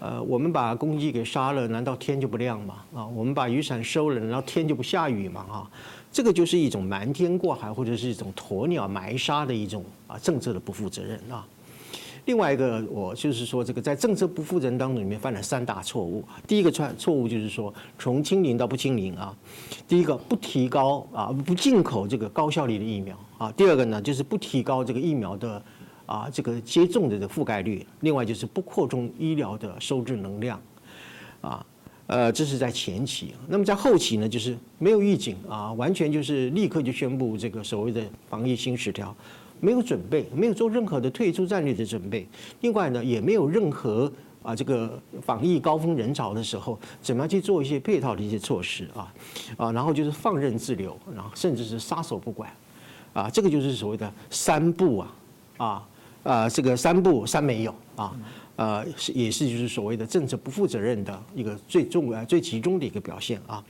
呃，我们把公鸡给杀了，难道天就不亮吗？啊，我们把雨伞收了，难道天就不下雨吗？啊，这个就是一种瞒天过海或者是一种鸵鸟埋沙的一种啊政策的不负责任啊。另外一个，我就是说，这个在政策不负责任当中里面犯了三大错误。第一个错错误就是说，从清零到不清零啊。第一个不提高啊，不进口这个高效率的疫苗啊。第二个呢，就是不提高这个疫苗的啊这个接种的覆盖率。另外就是不扩充医疗的收治能量啊。呃，这是在前期。那么在后期呢，就是没有预警啊，完全就是立刻就宣布这个所谓的防疫新十条。没有准备，没有做任何的退出战略的准备。另外呢，也没有任何啊，这个防疫高峰人潮的时候，怎么样去做一些配套的一些措施啊？啊，然后就是放任自流，然后甚至是撒手不管，啊，这个就是所谓的三不啊，啊啊，这个三不三没有啊，呃，也是就是所谓的政策不负责任的一个最重啊最集中的一个表现啊。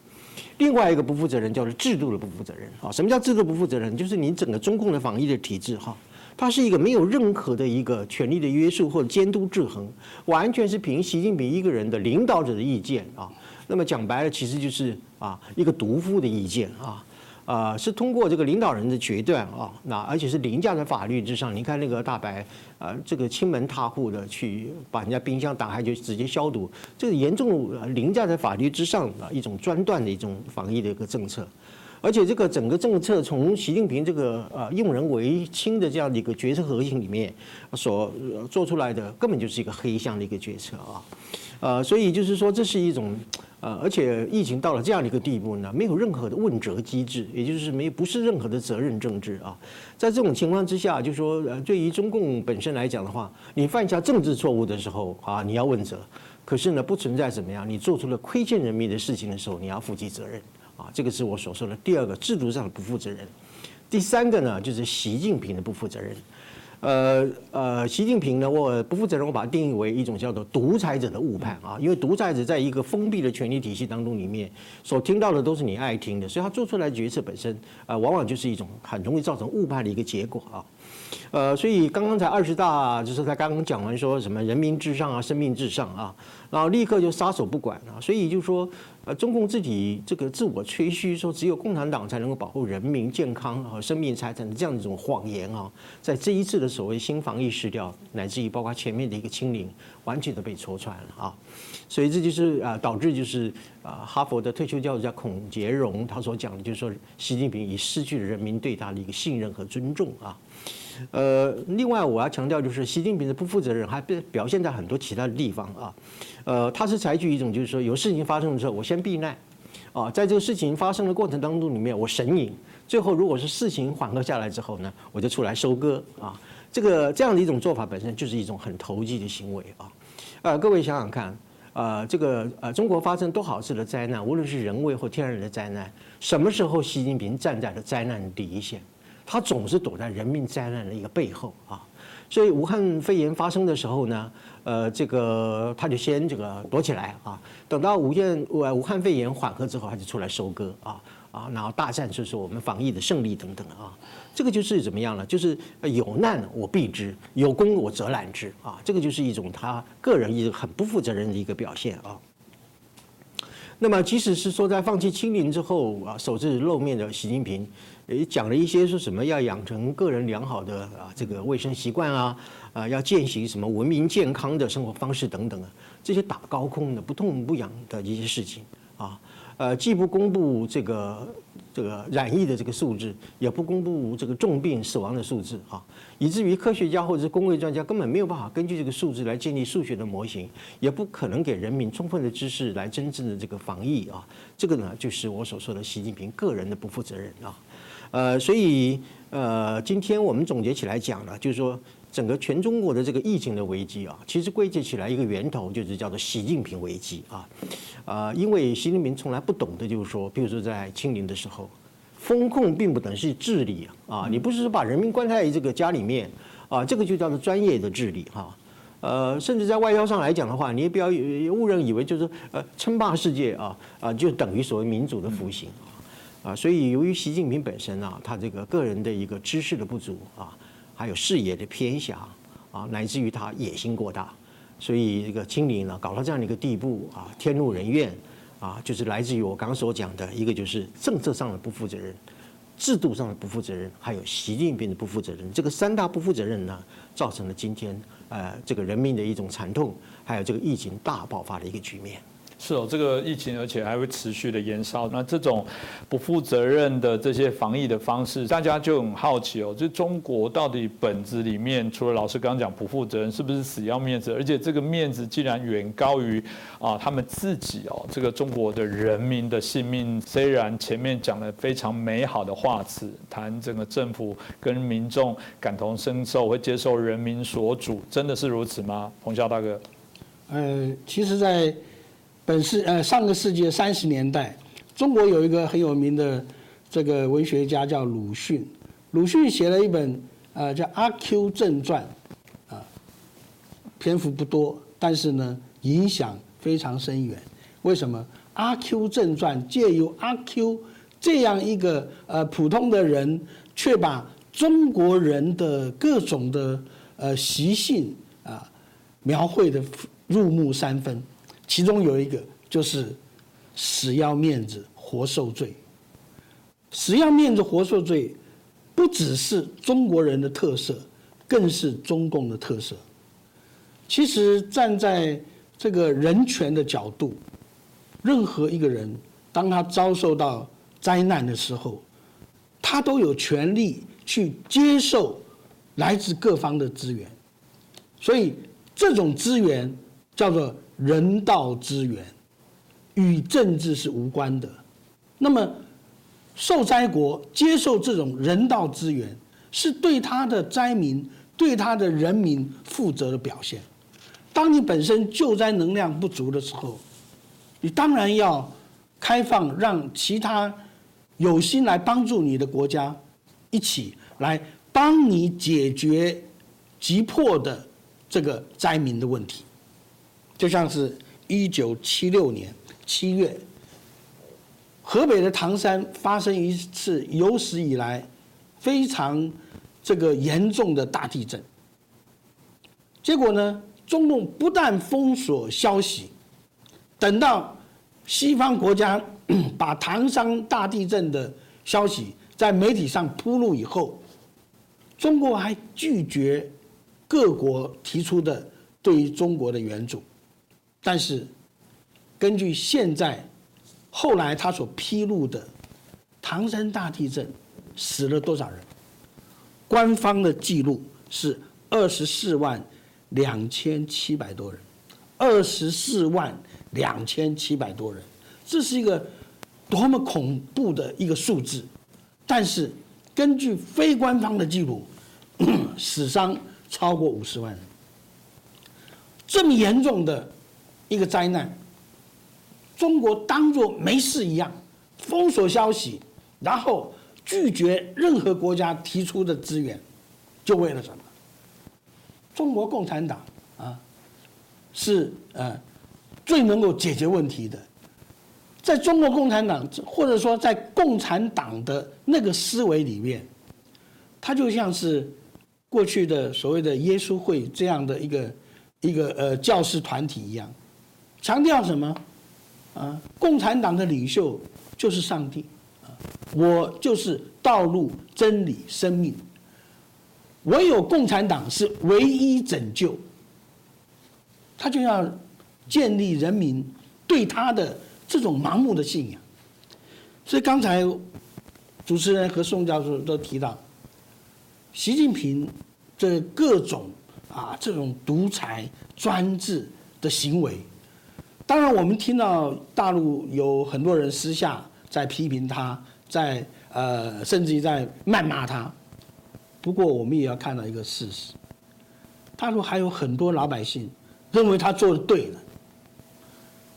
另外一个不负责任叫做制度的不负责任啊！什么叫制度不负责任？就是你整个中共的防疫的体制哈，它是一个没有任何的一个权力的约束或者监督制衡，完全是凭习近平一个人的领导者的意见啊。那么讲白了，其实就是啊一个独夫的意见啊。啊，是通过这个领导人的决断啊，那而且是凌驾在法律之上。你看那个大白，啊，这个亲门踏户的去把人家冰箱打开就直接消毒，这个严重凌驾在法律之上的一种专断的一种防疫的一个政策。而且这个整个政策从习近平这个呃用人为亲的这样的一个决策核心里面所做出来的，根本就是一个黑箱的一个决策啊。呃，所以就是说这是一种。呃，而且疫情到了这样的一个地步呢，没有任何的问责机制，也就是没不是任何的责任政治啊。在这种情况之下，就说呃，对于中共本身来讲的话，你犯下政治错误的时候啊，你要问责；可是呢，不存在怎么样，你做出了亏欠人民的事情的时候，你要负起责任啊。这个是我所说的第二个制度上的不负责任。第三个呢，就是习近平的不负责任。呃呃，习近平呢，我不负责任，我把它定义为一种叫做独裁者的误判啊，因为独裁者在一个封闭的权力体系当中里面，所听到的都是你爱听的，所以他做出来的决策本身啊，往往就是一种很容易造成误判的一个结果啊。呃，所以刚刚才二十大就是他刚刚讲完说什么人民至上啊，生命至上啊，然后立刻就撒手不管啊，所以就说。呃，中共自己这个自我吹嘘说只有共产党才能够保护人民健康和生命财产的这样一种谎言啊，在这一次的所谓新防疫失掉，乃至于包括前面的一个清零，完全都被戳穿了啊。所以这就是啊，导致就是啊，哈佛的退休教授叫孔杰荣，他所讲的就是说，习近平已失去了人民对他的一个信任和尊重啊。呃，另外我要强调就是，习近平的不负责任还表表现在很多其他的地方啊。呃，他是采取一种就是说，有事情发生的时候，我先避难，啊，在这个事情发生的过程当中里面，我神隐，最后如果是事情缓和下来之后呢，我就出来收割啊。这个这样的一种做法本身就是一种很投机的行为啊。呃，各位想想看，呃，这个呃，中国发生多少次的灾难，无论是人为或天然的灾难，什么时候习近平站在了灾难第一线？他总是躲在人命灾难的一个背后啊。所以武汉肺炎发生的时候呢，呃，这个他就先这个躲起来啊，等到武汉武武汉肺炎缓和之后，他就出来收割啊啊，然后大战就是我们防疫的胜利等等啊，这个就是怎么样呢？就是有难我避之，有功我则揽之啊，这个就是一种他个人一个很不负责任的一个表现啊。那么即使是说在放弃清零之后啊，首次露面的习近平。也讲了一些说什么要养成个人良好的啊这个卫生习惯啊，啊要践行什么文明健康的生活方式等等啊，这些打高空的不痛不痒的一些事情啊，呃既不公布这个这个染疫的这个数字，也不公布这个重病死亡的数字啊，以至于科学家或者是工位专家根本没有办法根据这个数字来建立数学的模型，也不可能给人民充分的知识来真正的这个防疫啊，这个呢就是我所说的习近平个人的不负责任啊。呃，所以呃，今天我们总结起来讲呢，就是说，整个全中国的这个疫情的危机啊，其实归结起来一个源头就是叫做习近平危机啊，啊，因为习近平从来不懂得就是说，比如说在清零的时候，风控并不等于是治理啊，你不是说把人民关在这个家里面啊，这个就叫做专业的治理哈。呃，甚至在外交上来讲的话，你也不要误认以为就是呃称霸世界啊啊，就等于所谓民主的复兴啊。所以由于习近平本身啊，他这个个人的一个知识的不足啊。还有视野的偏狭啊，乃至于他野心过大，所以这个清零呢搞到这样的一个地步啊，天怒人怨啊，就是来自于我刚刚所讲的一个就是政策上的不负责任，制度上的不负责任，还有习近平的不负责任，这个三大不负责任呢，造成了今天呃这个人民的一种惨痛，还有这个疫情大爆发的一个局面。是哦，这个疫情而且还会持续的延烧。那这种不负责任的这些防疫的方式，大家就很好奇哦。就中国到底本质里面，除了老师刚刚讲不负责任，是不是死要面子？而且这个面子竟然远高于啊他们自己哦。这个中国的人民的性命，虽然前面讲了非常美好的话词，谈整个政府跟民众感同身受，会接受人民所主，真的是如此吗？洪霄大哥，呃，其实，在本世呃上个世纪三十年代，中国有一个很有名的这个文学家叫鲁迅，鲁迅写了一本呃叫《阿 Q 正传》，啊，篇幅不多，但是呢影响非常深远。为什么《阿 Q 正传》借由阿 Q 这样一个呃普通的人，却把中国人的各种的呃习性啊描绘的入木三分。其中有一个就是“死要面子活受罪”，“死要面子活受罪”不只是中国人的特色，更是中共的特色。其实站在这个人权的角度，任何一个人当他遭受到灾难的时候，他都有权利去接受来自各方的资源，所以这种资源叫做。人道资源与政治是无关的，那么受灾国接受这种人道资源，是对他的灾民、对他的人民负责的表现。当你本身救灾能量不足的时候，你当然要开放，让其他有心来帮助你的国家一起来帮你解决急迫的这个灾民的问题。就像是一九七六年七月，河北的唐山发生一次有史以来非常这个严重的大地震。结果呢，中共不但封锁消息，等到西方国家 把唐山大地震的消息在媒体上铺路以后，中国还拒绝各国提出的对于中国的援助。但是，根据现在后来他所披露的唐山大地震死了多少人？官方的记录是二十四万两千七百多人，二十四万两千七百多人，这是一个多么恐怖的一个数字！但是根据非官方的记录，死伤超过五十万人，这么严重的。一个灾难，中国当作没事一样，封锁消息，然后拒绝任何国家提出的资源，就为了什么？中国共产党啊，是呃最能够解决问题的。在中国共产党或者说在共产党的那个思维里面，它就像是过去的所谓的耶稣会这样的一个一个呃教师团体一样。强调什么？啊，共产党的领袖就是上帝，我就是道路、真理、生命，唯有共产党是唯一拯救。他就要建立人民对他的这种盲目的信仰。所以刚才主持人和宋教授都提到，习近平这各种啊这种独裁专制的行为。当然，我们听到大陆有很多人私下在批评他，在呃，甚至于在谩骂他。不过，我们也要看到一个事实：他说还有很多老百姓认为他做的对的，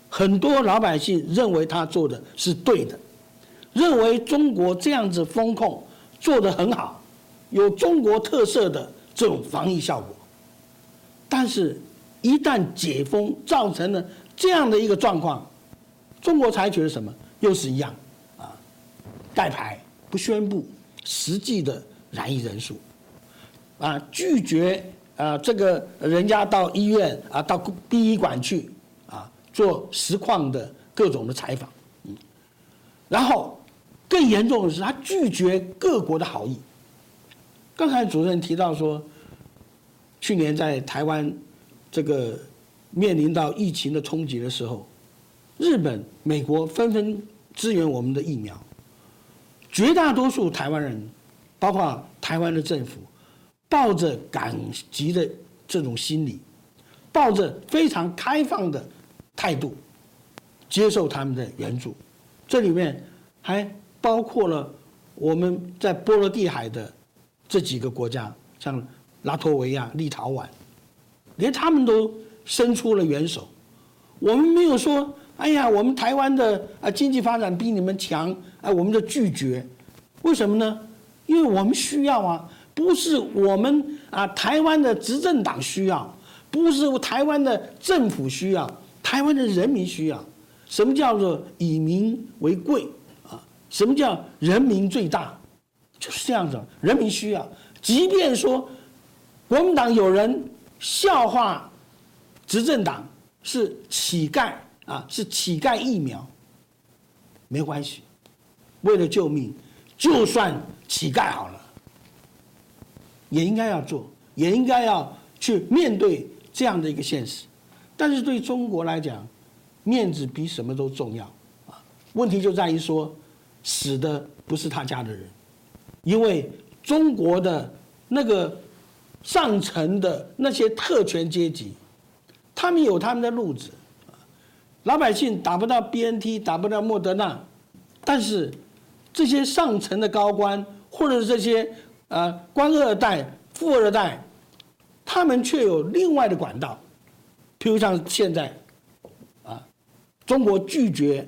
很多老百姓认为他做的是对的，认为中国这样子风控做得很好，有中国特色的这种防疫效果。但是，一旦解封造成了这样的一个状况，中国采取了什么？又是一样，啊，盖牌不宣布实际的染疫人数，啊，拒绝啊这个人家到医院啊到殡仪馆去啊做实况的各种的采访，嗯，然后更严重的是他拒绝各国的好意。刚才主任提到说。去年在台湾这个面临到疫情的冲击的时候，日本、美国纷纷支援我们的疫苗。绝大多数台湾人，包括台湾的政府，抱着感激的这种心理，抱着非常开放的态度，接受他们的援助。这里面还包括了我们在波罗的海的这几个国家，像。拉脱维亚、立陶宛，连他们都伸出了援手。我们没有说：“哎呀，我们台湾的啊经济发展比你们强。”哎，我们的拒绝，为什么呢？因为我们需要啊，不是我们啊台湾的执政党需要，不是台湾的政府需要，台湾的人民需要。什么叫做以民为贵啊？什么叫人民最大？就是这样子，人民需要，即便说。国民党有人笑话执政党是乞丐啊，是乞丐疫苗，没关系，为了救命，就算乞丐好了，也应该要做，也应该要去面对这样的一个现实。但是对中国来讲，面子比什么都重要啊。问题就在于说，死的不是他家的人，因为中国的那个。上层的那些特权阶级，他们有他们的路子，老百姓打不到 BNT，打不到莫德纳，但是这些上层的高官或者这些呃官二代、富二代，他们却有另外的管道，譬如像现在，啊，中国拒绝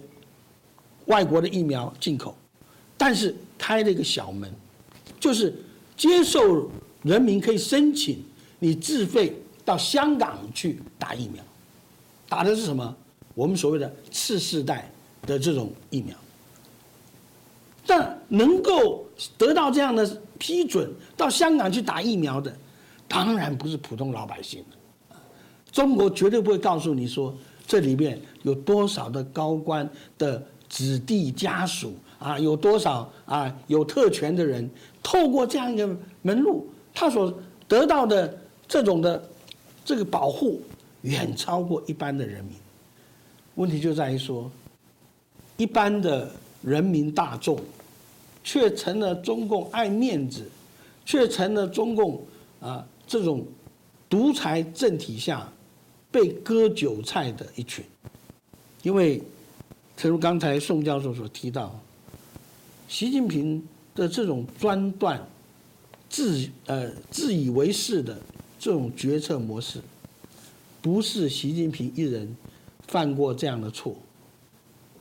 外国的疫苗进口，但是开了一个小门，就是接受。人民可以申请你自费到香港去打疫苗，打的是什么？我们所谓的次世代的这种疫苗。但能够得到这样的批准到香港去打疫苗的，当然不是普通老百姓中国绝对不会告诉你说这里面有多少的高官的子弟家属啊，有多少啊有特权的人，透过这样一个门路。他所得到的这种的这个保护，远超过一般的人民。问题就在于说，一般的人民大众，却成了中共爱面子，却成了中共啊这种独裁政体下被割韭菜的一群。因为，正如刚才宋教授所提到，习近平的这种专断。自呃自以为是的这种决策模式，不是习近平一人犯过这样的错。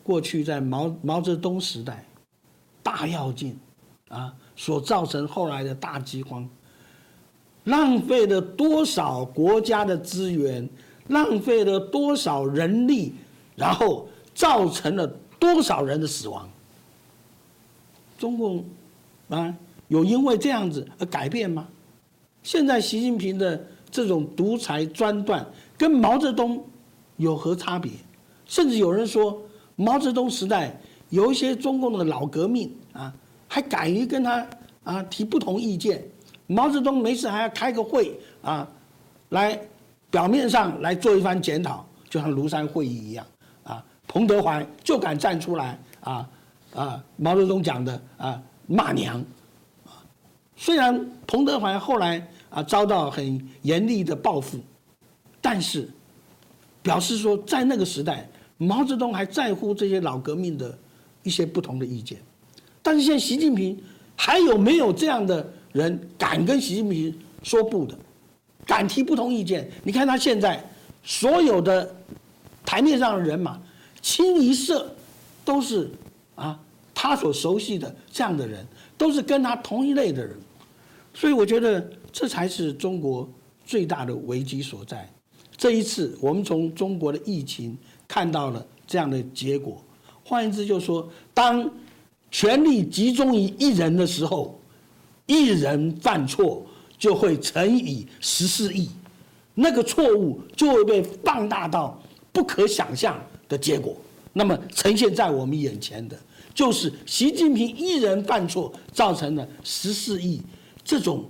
过去在毛毛泽东时代，大跃进啊所造成后来的大饥荒，浪费了多少国家的资源，浪费了多少人力，然后造成了多少人的死亡。中共啊。有因为这样子而改变吗？现在习近平的这种独裁专断，跟毛泽东有何差别？甚至有人说，毛泽东时代有一些中共的老革命啊，还敢于跟他啊提不同意见。毛泽东没事还要开个会啊，来表面上来做一番检讨，就像庐山会议一样啊。彭德怀就敢站出来啊啊，毛泽东讲的啊骂娘。虽然彭德怀后来啊遭到很严厉的报复，但是表示说在那个时代，毛泽东还在乎这些老革命的一些不同的意见。但是现在习近平还有没有这样的人敢跟习近平说不的？敢提不同意见。你看他现在所有的台面上的人马，清一色都是啊他所熟悉的这样的人，都是跟他同一类的人。所以我觉得这才是中国最大的危机所在。这一次我们从中国的疫情看到了这样的结果。换言之，就是说，当权力集中于一人的时候，一人犯错就会乘以十四亿，那个错误就会被放大到不可想象的结果。那么呈现在我们眼前的，就是习近平一人犯错造成了十四亿这种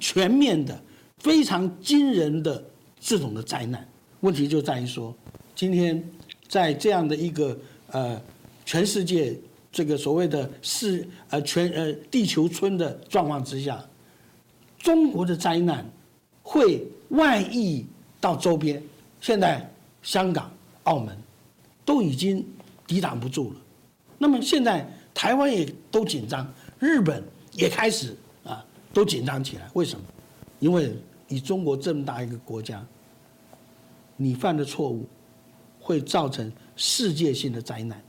全面的、非常惊人的这种的灾难。问题就在于说，今天在这样的一个。呃，全世界这个所谓的“世呃全呃地球村”的状况之下，中国的灾难会外溢到周边。现在香港、澳门都已经抵挡不住了，那么现在台湾也都紧张，日本也开始都紧张起来。为什么？因为以中国这么大一个国家，你犯的错误会造成。世界性的灾难，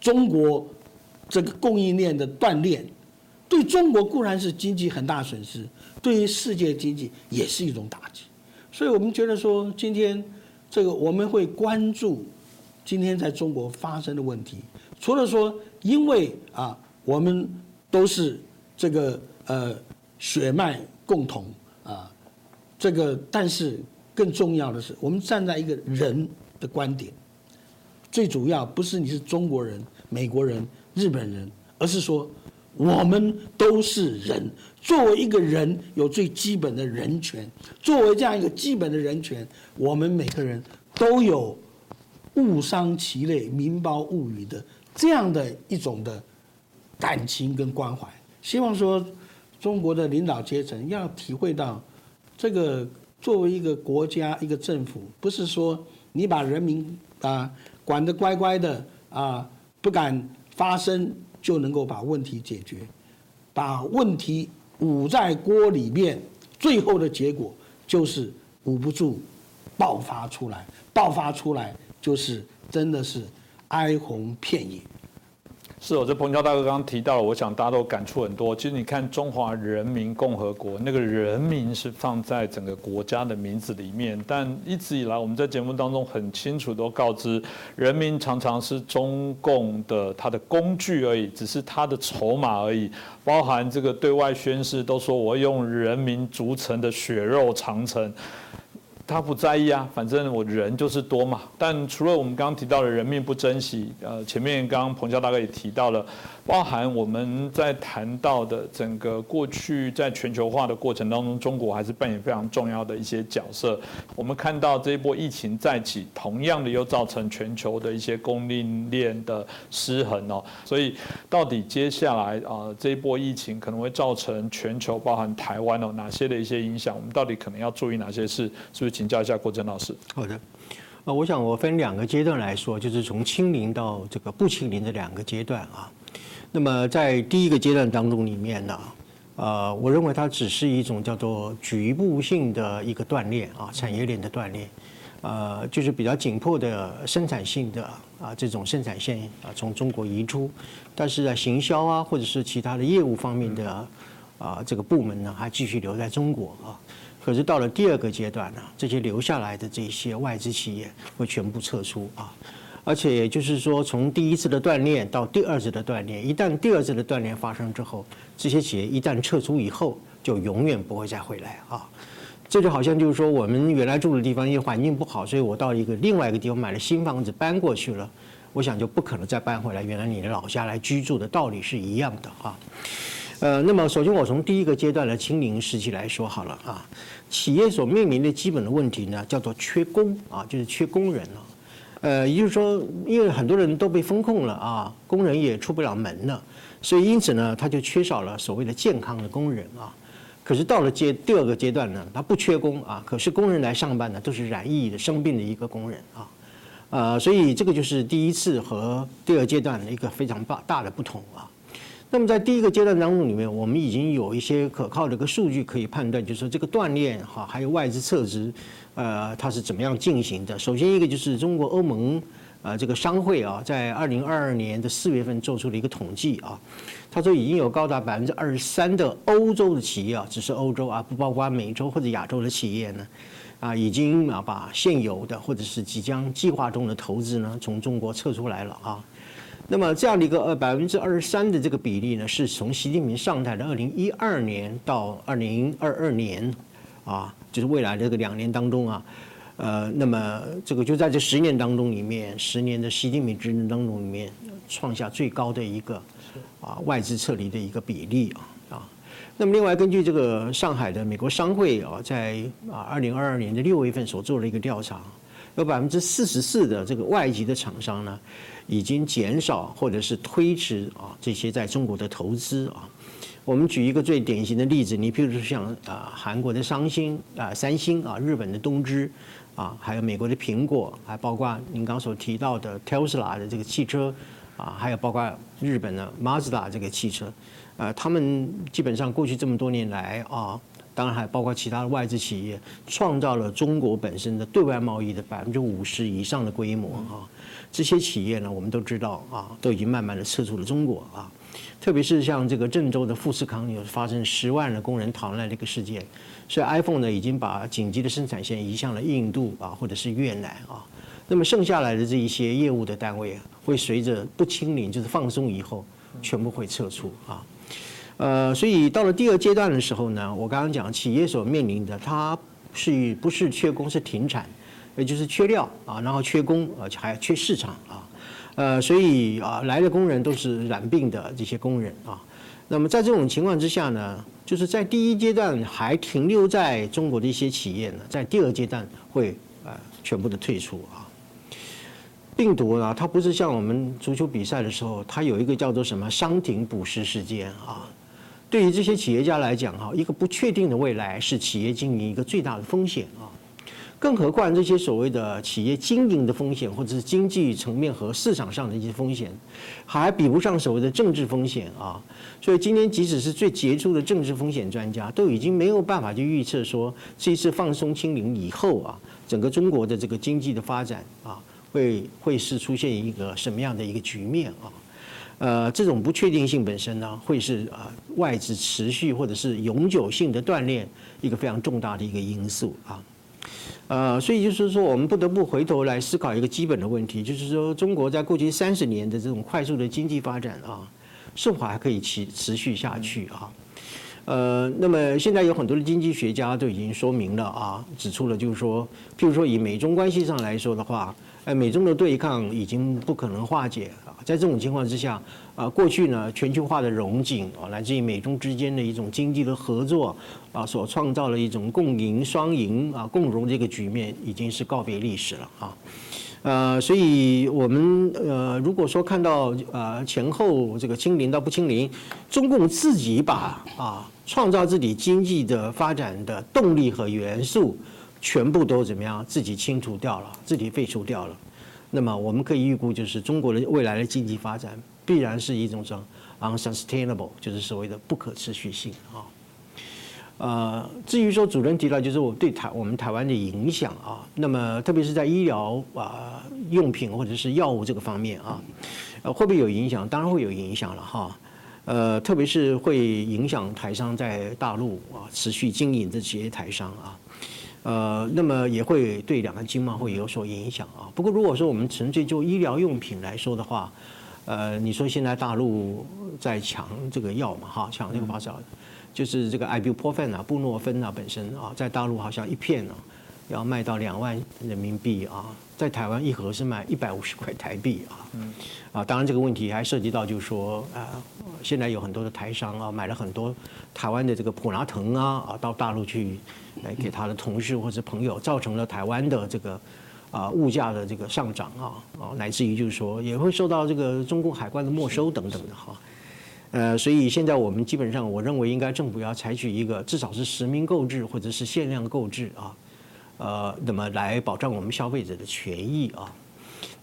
中国这个供应链的断裂，对中国固然是经济很大损失，对于世界经济也是一种打击。所以我们觉得说，今天这个我们会关注今天在中国发生的问题。除了说，因为啊，我们都是这个呃血脉共同啊，这个但是更重要的是，我们站在一个人的观点。最主要不是你是中国人、美国人、日本人，而是说我们都是人。作为一个人，有最基本的人权。作为这样一个基本的人权，我们每个人都有物伤其类、民胞物语的这样的一种的感情跟关怀。希望说中国的领导阶层要体会到，这个作为一个国家、一个政府，不是说你把人民啊。管得乖乖的啊，不敢发声就能够把问题解决，把问题捂在锅里面，最后的结果就是捂不住，爆发出来，爆发出来就是真的是哀鸿遍野。是哦，这彭教大哥刚刚提到了，我想大家都感触很多。其实你看中华人民共和国那个人民是放在整个国家的名字里面，但一直以来我们在节目当中很清楚都告知，人民常常是中共的他的工具而已，只是他的筹码而已。包含这个对外宣誓，都说我用人民组成的血肉长城。他不在意啊，反正我人就是多嘛。但除了我们刚刚提到的人命不珍惜，呃，前面刚刚彭教大哥也提到了。包含我们在谈到的整个过去在全球化的过程当中，中国还是扮演非常重要的一些角色。我们看到这一波疫情再起，同样的又造成全球的一些供应链的失衡哦。所以到底接下来啊这一波疫情可能会造成全球，包含台湾哦哪些的一些影响？我们到底可能要注意哪些事？是不是请教一下郭真老师？好的，呃，我想我分两个阶段来说，就是从清零到这个不清零的两个阶段啊。那么在第一个阶段当中里面呢，呃，我认为它只是一种叫做局部性的一个锻炼啊，产业链的锻炼，呃，就是比较紧迫的生产性的啊这种生产线啊从中国移出，但是在行销啊或者是其他的业务方面的啊这个部门呢还继续留在中国啊，可是到了第二个阶段呢，这些留下来的这些外资企业会全部撤出啊。而且也就是说，从第一次的锻炼到第二次的锻炼，一旦第二次的锻炼发生之后，这些企业一旦撤出以后，就永远不会再回来啊！这就好像就是说，我们原来住的地方因为环境不好，所以我到一个另外一个地方买了新房子搬过去了，我想就不可能再搬回来原来你的老家来居住的道理是一样的啊。呃，那么首先我从第一个阶段的清零时期来说好了啊，企业所面临的基本的问题呢，叫做缺工啊，就是缺工人了。呃，也就是说，因为很多人都被封控了啊，工人也出不了门了，所以因此呢，他就缺少了所谓的健康的工人啊。可是到了阶第二个阶段呢，他不缺工啊，可是工人来上班呢，都是染疫的、生病的一个工人啊。呃，所以这个就是第一次和第二阶段的一个非常大大的不同啊。那么在第一个阶段当中里面，我们已经有一些可靠的一个数据可以判断，就是说这个锻炼哈，还有外资撤资，呃，它是怎么样进行的？首先一个就是中国欧盟呃这个商会啊，在二零二二年的四月份做出了一个统计啊，他说已经有高达百分之二十三的欧洲的企业啊，只是欧洲啊，不包括美洲或者亚洲的企业呢，啊，已经啊把现有的或者是即将计划中的投资呢，从中国撤出来了啊。那么这样的一个呃百分之二十三的这个比例呢，是从习近平上台的二零一二年到二零二二年，啊，就是未来这个两年当中啊，呃，那么这个就在这十年当中里面，十年的习近平执政当中里面，创下最高的一个啊外资撤离的一个比例啊啊。那么另外根据这个上海的美国商会啊，在啊二零二二年的六月份所做的一个调查，有百分之四十四的这个外籍的厂商呢。已经减少或者是推迟啊这些在中国的投资啊。我们举一个最典型的例子，你比如说像啊韩国的三星啊三星啊，日本的东芝啊，还有美国的苹果，还包括您刚所提到的 Tesla 的这个汽车啊，还有包括日本的 Mazda 这个汽车，呃，他们基本上过去这么多年来啊，当然还包括其他的外资企业，创造了中国本身的对外贸易的百分之五十以上的规模啊。这些企业呢，我们都知道啊，都已经慢慢的撤出了中国啊。特别是像这个郑州的富士康，有发生十万的工人逃难这个事件，所以 iPhone 呢已经把紧急的生产线移向了印度啊，或者是越南啊。那么剩下来的这一些业务的单位，会随着不清零，就是放松以后，全部会撤出啊。呃，所以到了第二阶段的时候呢，我刚刚讲企业所面临的，它是不是缺工，是停产。也就是缺料啊，然后缺工，而且还缺市场啊，呃，所以啊，来的工人都是染病的这些工人啊。那么在这种情况之下呢，就是在第一阶段还停留在中国的一些企业呢，在第二阶段会呃全部的退出啊。病毒呢，它不是像我们足球比赛的时候，它有一个叫做什么伤停补时时间啊。对于这些企业家来讲哈，一个不确定的未来是企业经营一个最大的风险啊。更何况这些所谓的企业经营的风险，或者是经济层面和市场上的一些风险，还比不上所谓的政治风险啊。所以今天即使是最杰出的政治风险专家，都已经没有办法去预测说这一次放松清零以后啊，整个中国的这个经济的发展啊，会会是出现一个什么样的一个局面啊？呃，这种不确定性本身呢，会是啊外资持续或者是永久性的锻炼一个非常重大的一个因素啊。呃，所以就是说，我们不得不回头来思考一个基本的问题，就是说，中国在过去三十年的这种快速的经济发展啊，是否还可以持持续下去啊？呃，那么现在有很多的经济学家都已经说明了啊，指出了就是说，譬如说以美中关系上来说的话，呃，美中的对抗已经不可能化解，在这种情况之下。啊，过去呢，全球化的融景啊，来自于美中之间的一种经济的合作啊，所创造了一种共赢双赢啊、共荣这个局面，已经是告别历史了啊。呃，所以我们呃，如果说看到呃前后这个清零到不清零，中共自己把啊创造自己经济的发展的动力和元素全部都怎么样，自己清除掉了，自己废除掉了，那么我们可以预估，就是中国的未来的经济发展。必然是一种叫 unsustainable，就是所谓的不可持续性啊。呃，至于说主任提到就是我对台我们台湾的影响啊，那么特别是在医疗啊用品或者是药物这个方面啊，呃会不会有影响？当然会有影响了哈。呃，特别是会影响台商在大陆啊持续经营的这些台商啊。呃，那么也会对两岸经贸会有所影响啊。不过如果说我们纯粹就医疗用品来说的话，呃，你说现在大陆在抢这个药嘛？哈，抢这个发烧，就是这个 ibuprofen 啊，布诺芬啊，本身啊，在大陆好像一片呢，要卖到两万人民币啊，在台湾一盒是卖一百五十块台币啊。嗯。啊，当然这个问题还涉及到，就是说啊，现在有很多的台商啊，买了很多台湾的这个普拉腾啊，啊，到大陆去来给他的同事或者朋友，造成了台湾的这个。啊，物价的这个上涨啊，啊，乃至于就是说也会受到这个中共海关的没收等等的哈，呃，所以现在我们基本上，我认为应该政府要采取一个至少是实名购置或者是限量购置啊，呃，那么来保障我们消费者的权益啊。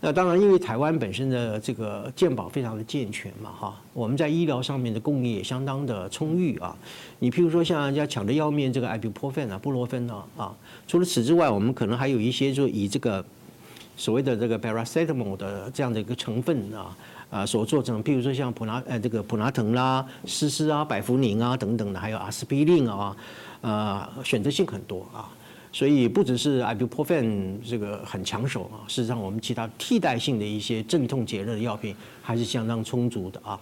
那当然，因为台湾本身的这个健保非常的健全嘛，哈，我们在医疗上面的供应也相当的充裕啊。你譬如说像人家抢的要命这个 ibuprofen 啊、布洛芬啊，啊，除了此之外，我们可能还有一些就以这个所谓的这个 paracetamol 的这样的一个成分啊，啊所做成，譬如说像普拿呃这个普拿疼啦、施施啊、百福宁啊等等的，还有阿司匹林啊，呃，选择性很多啊。所以不只是 ibuprofen 这个很抢手啊，事实上我们其他替代性的一些镇痛解热的药品还是相当充足的啊。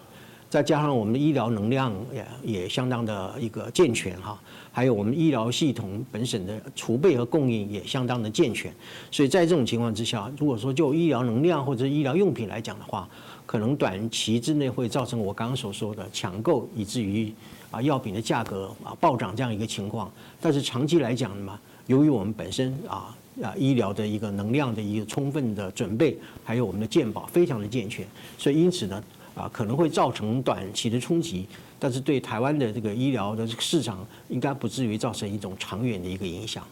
再加上我们的医疗能量也也相当的一个健全哈，还有我们医疗系统本身的储备和供应也相当的健全。所以在这种情况之下，如果说就医疗能量或者医疗用品来讲的话，可能短期之内会造成我刚刚所说的抢购，以至于啊药品的价格啊暴涨这样一个情况。但是长期来讲嘛。由于我们本身啊啊医疗的一个能量的一个充分的准备，还有我们的健保非常的健全，所以因此呢啊可能会造成短期的冲击，但是对台湾的这个医疗的市场应该不至于造成一种长远的一个影响。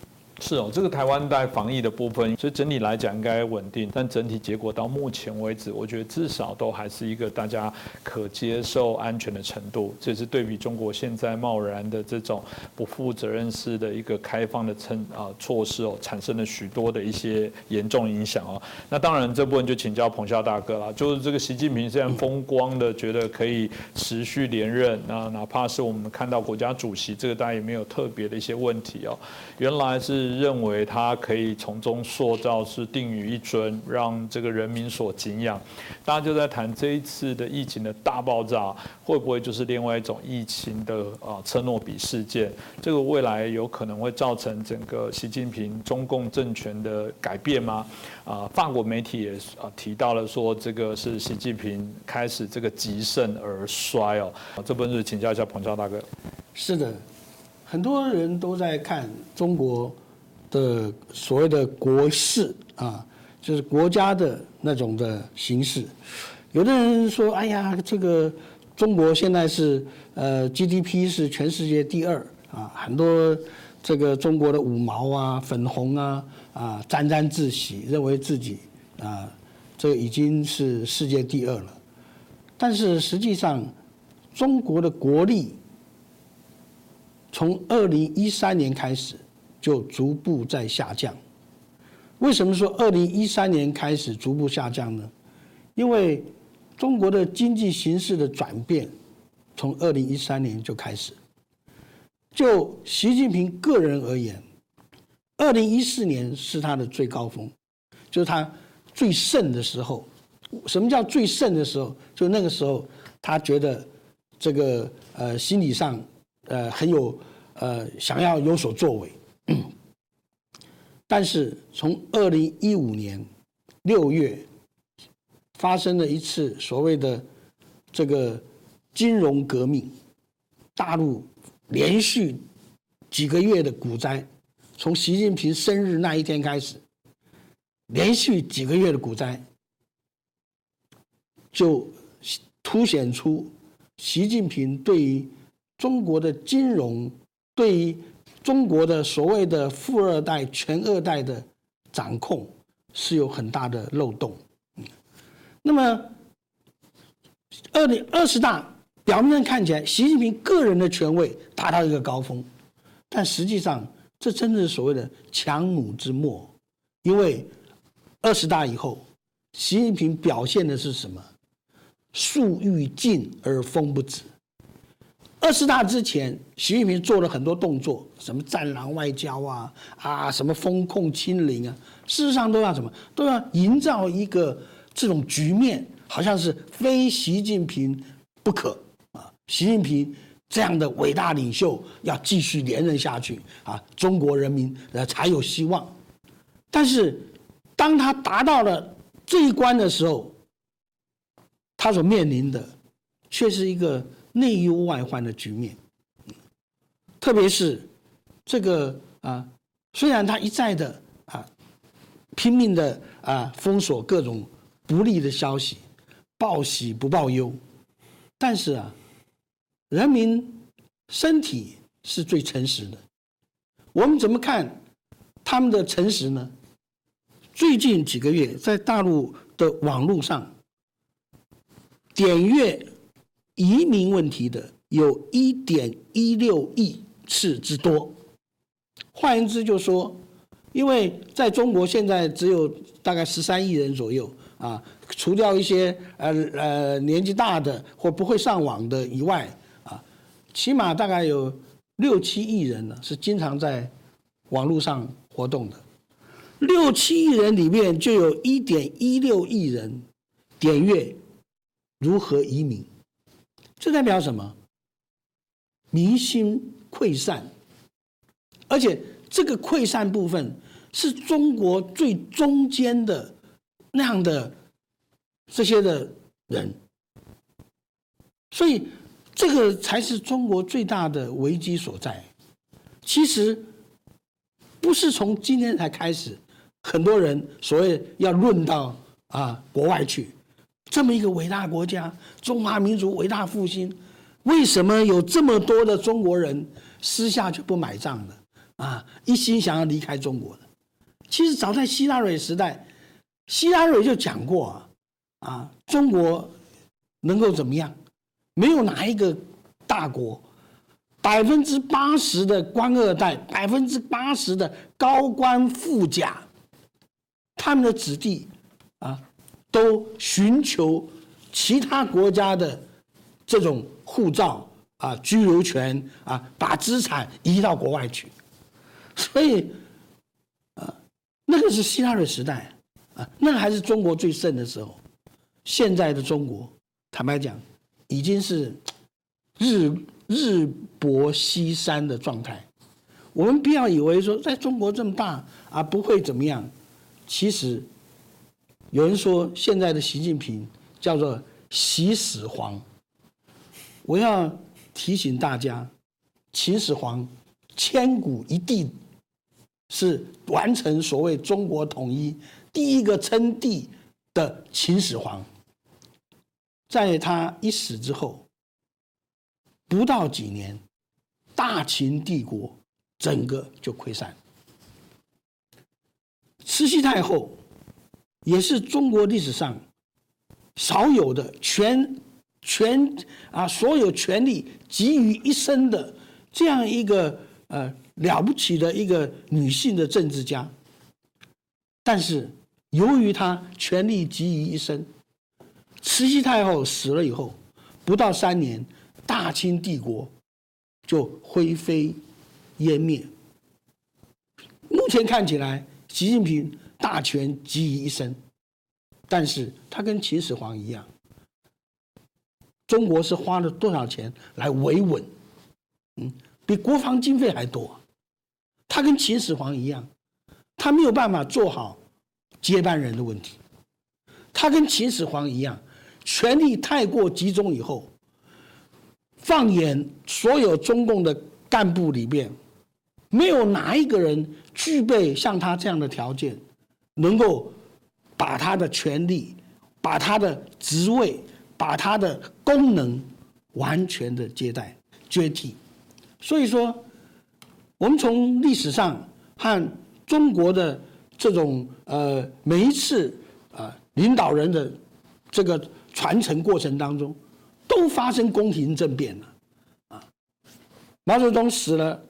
是哦，这个台湾在防疫的部分，所以整体来讲应该稳定，但整体结果到目前为止，我觉得至少都还是一个大家可接受、安全的程度。这是对比中国现在贸然的这种不负责任式的一个开放的称啊措施哦，产生了许多的一些严重影响哦。那当然这部分就请教彭笑大哥了，就是这个习近平虽然风光的觉得可以持续连任，那哪怕是我们看到国家主席这个，大家也没有特别的一些问题哦。原来是。认为他可以从中塑造是定于一尊，让这个人民所敬仰。大家就在谈这一次的疫情的大爆炸，会不会就是另外一种疫情的啊车诺比事件？这个未来有可能会造成整个习近平中共政权的改变吗？啊，法国媒体也啊提到了说，这个是习近平开始这个极盛而衰哦。这本是请教一下彭超大哥。是的，很多人都在看中国。的所谓的国事啊，就是国家的那种的形式。有的人说：“哎呀，这个中国现在是呃 GDP 是全世界第二啊，很多这个中国的五毛啊、粉红啊啊沾沾自喜，认为自己啊这已经是世界第二了。但是实际上，中国的国力从二零一三年开始。就逐步在下降。为什么说二零一三年开始逐步下降呢？因为中国的经济形势的转变，从二零一三年就开始。就习近平个人而言，二零一四年是他的最高峰，就是他最盛的时候。什么叫最盛的时候？就那个时候，他觉得这个呃心理上呃很有呃想要有所作为。但是从二零一五年六月发生了一次所谓的这个金融革命，大陆连续几个月的股灾，从习近平生日那一天开始，连续几个月的股灾，就凸显出习近平对于中国的金融对于。中国的所谓的富二代、全二代的掌控是有很大的漏洞。那么，二零二十大表面上看起来，习近平个人的权威达到一个高峰，但实际上这真的是所谓的强弩之末。因为二十大以后，习近平表现的是什么？树欲静而风不止。二十大之前，习近平做了很多动作，什么战狼外交啊，啊，什么风控清零啊，事实上都要什么，都要营造一个这种局面，好像是非习近平不可啊，习近平这样的伟大领袖要继续连任下去啊，中国人民呃才有希望。但是，当他达到了这一关的时候，他所面临的却是一个。内忧外患的局面，特别是这个啊，虽然他一再的啊拼命的啊封锁各种不利的消息，报喜不报忧，但是啊，人民身体是最诚实的。我们怎么看他们的诚实呢？最近几个月，在大陆的网络上，点阅移民问题的有一点一六亿次之多。换言之，就说，因为在中国现在只有大概十三亿人左右啊，除掉一些呃呃年纪大的或不会上网的以外啊，起码大概有六七亿人呢是经常在网络上活动的。六七亿人里面就有一点一六亿人点阅如何移民，这代表什么？民心溃散，而且这个溃散部分是中国最中间的那样的这些的人，所以这个才是中国最大的危机所在。其实不是从今天才开始。很多人所谓要论到啊国外去，这么一个伟大国家，中华民族伟大复兴，为什么有这么多的中国人私下就不买账的啊？一心想要离开中国的？其实早在希拉蕊时代，希拉蕊就讲过啊，啊，中国能够怎么样？没有哪一个大国，百分之八十的官二代，百分之八十的高官富甲。他们的子弟啊，都寻求其他国家的这种护照啊、居留权啊，把资产移到国外去。所以，啊，那个是希腊的时代啊，那还是中国最盛的时候。现在的中国，坦白讲，已经是日日薄西山的状态。我们不要以为说，在中国这么大啊，不会怎么样。其实，有人说现在的习近平叫做“习始皇”。我要提醒大家，秦始皇千古一帝，是完成所谓中国统一第一个称帝的秦始皇。在他一死之后，不到几年，大秦帝国整个就溃散。慈禧太后也是中国历史上少有的全全啊所有权力集于一身的这样一个呃了不起的一个女性的政治家。但是由于她权力集于一身，慈禧太后死了以后，不到三年，大清帝国就灰飞烟灭。目前看起来。习近平大权集于一身，但是他跟秦始皇一样，中国是花了多少钱来维稳？嗯，比国防经费还多。他跟秦始皇一样，他没有办法做好接班人的问题。他跟秦始皇一样，权力太过集中以后，放眼所有中共的干部里边。没有哪一个人具备像他这样的条件，能够把他的权利、把他的职位、把他的功能完全的接待接替。所以说，我们从历史上和中国的这种呃每一次啊领导人的这个传承过程当中，都发生宫廷政变了啊。毛泽东死了。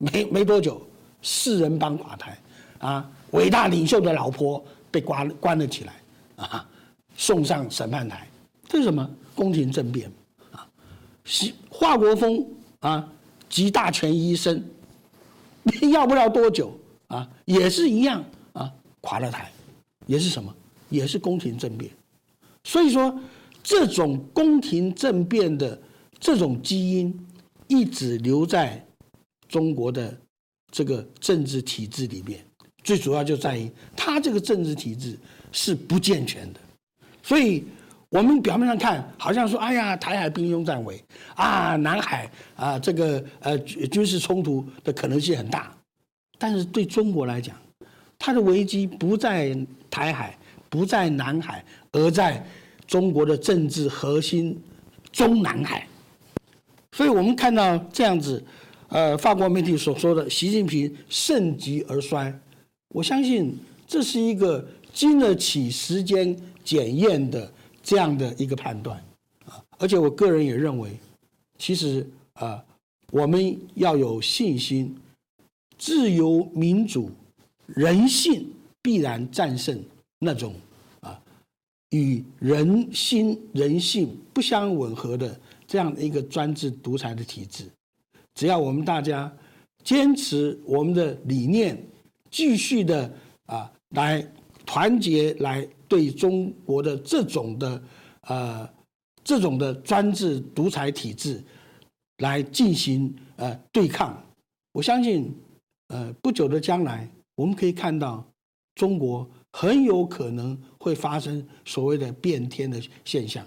没没多久，四人帮垮台，啊，伟大领袖的老婆被关关了起来，啊，送上审判台，这是什么？宫廷政变，啊，华国锋啊，集大权于一身，要不了多久啊，也是一样啊，垮了台，也是什么？也是宫廷政变。所以说，这种宫廷政变的这种基因，一直留在。中国的这个政治体制里面，最主要就在于它这个政治体制是不健全的，所以我们表面上看好像说，哎呀，台海兵凶战危啊，南海啊，这个呃军事冲突的可能性很大，但是对中国来讲，它的危机不在台海，不在南海，而在中国的政治核心中南海，所以我们看到这样子。呃，法国媒体所说的习近平盛极而衰，我相信这是一个经得起时间检验的这样的一个判断啊。而且我个人也认为，其实啊，我们要有信心，自由民主、人性必然战胜那种啊与人心人性不相吻合的这样的一个专制独裁的体制。只要我们大家坚持我们的理念，继续的啊来团结，来对中国的这种的呃这种的专制独裁体制来进行呃对抗，我相信呃不久的将来，我们可以看到中国很有可能会发生所谓的变天的现象。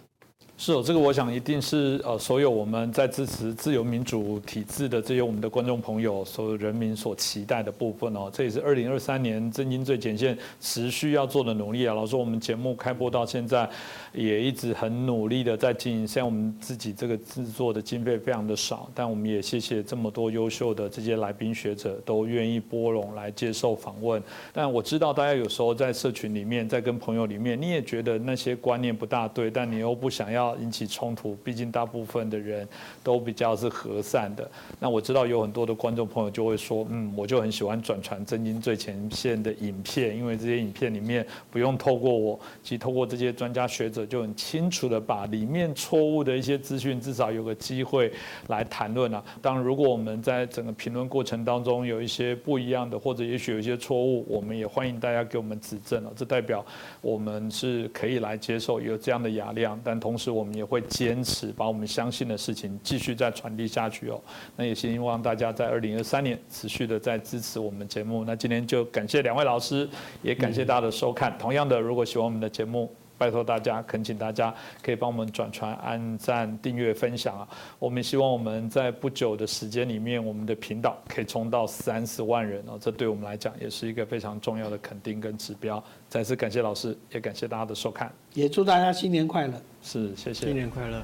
是哦，这个我想一定是呃，所有我们在支持自由民主体制的这些我们的观众朋友，所有人民所期待的部分哦。这也是二零二三年震惊最前线持续要做的努力啊。老师，我们节目开播到现在，也一直很努力的在经营。虽然我们自己这个制作的经费非常的少，但我们也谢谢这么多优秀的这些来宾学者都愿意拨冗来接受访问。但我知道大家有时候在社群里面，在跟朋友里面，你也觉得那些观念不大对，但你又不想要。引起冲突，毕竟大部分的人都比较是和善的。那我知道有很多的观众朋友就会说，嗯，我就很喜欢转传真经最前线的影片，因为这些影片里面不用透过我，其实透过这些专家学者就很清楚的把里面错误的一些资讯，至少有个机会来谈论啊。当然，如果我们在整个评论过程当中有一些不一样的，或者也许有一些错误，我们也欢迎大家给我们指正了。这代表我们是可以来接受有这样的雅量，但同时我我们也会坚持把我们相信的事情继续再传递下去哦。那也希望大家在二零二三年持续的在支持我们节目。那今天就感谢两位老师，也感谢大家的收看。同样的，如果喜欢我们的节目，拜托大家，恳请大家可以帮我们转传、按赞、订阅、分享啊！我们希望我们在不久的时间里面，我们的频道可以冲到三十万人哦，这对我们来讲也是一个非常重要的肯定跟指标。再次感谢老师，也感谢大家的收看，也祝大家新年快乐！是，谢谢，新年快乐。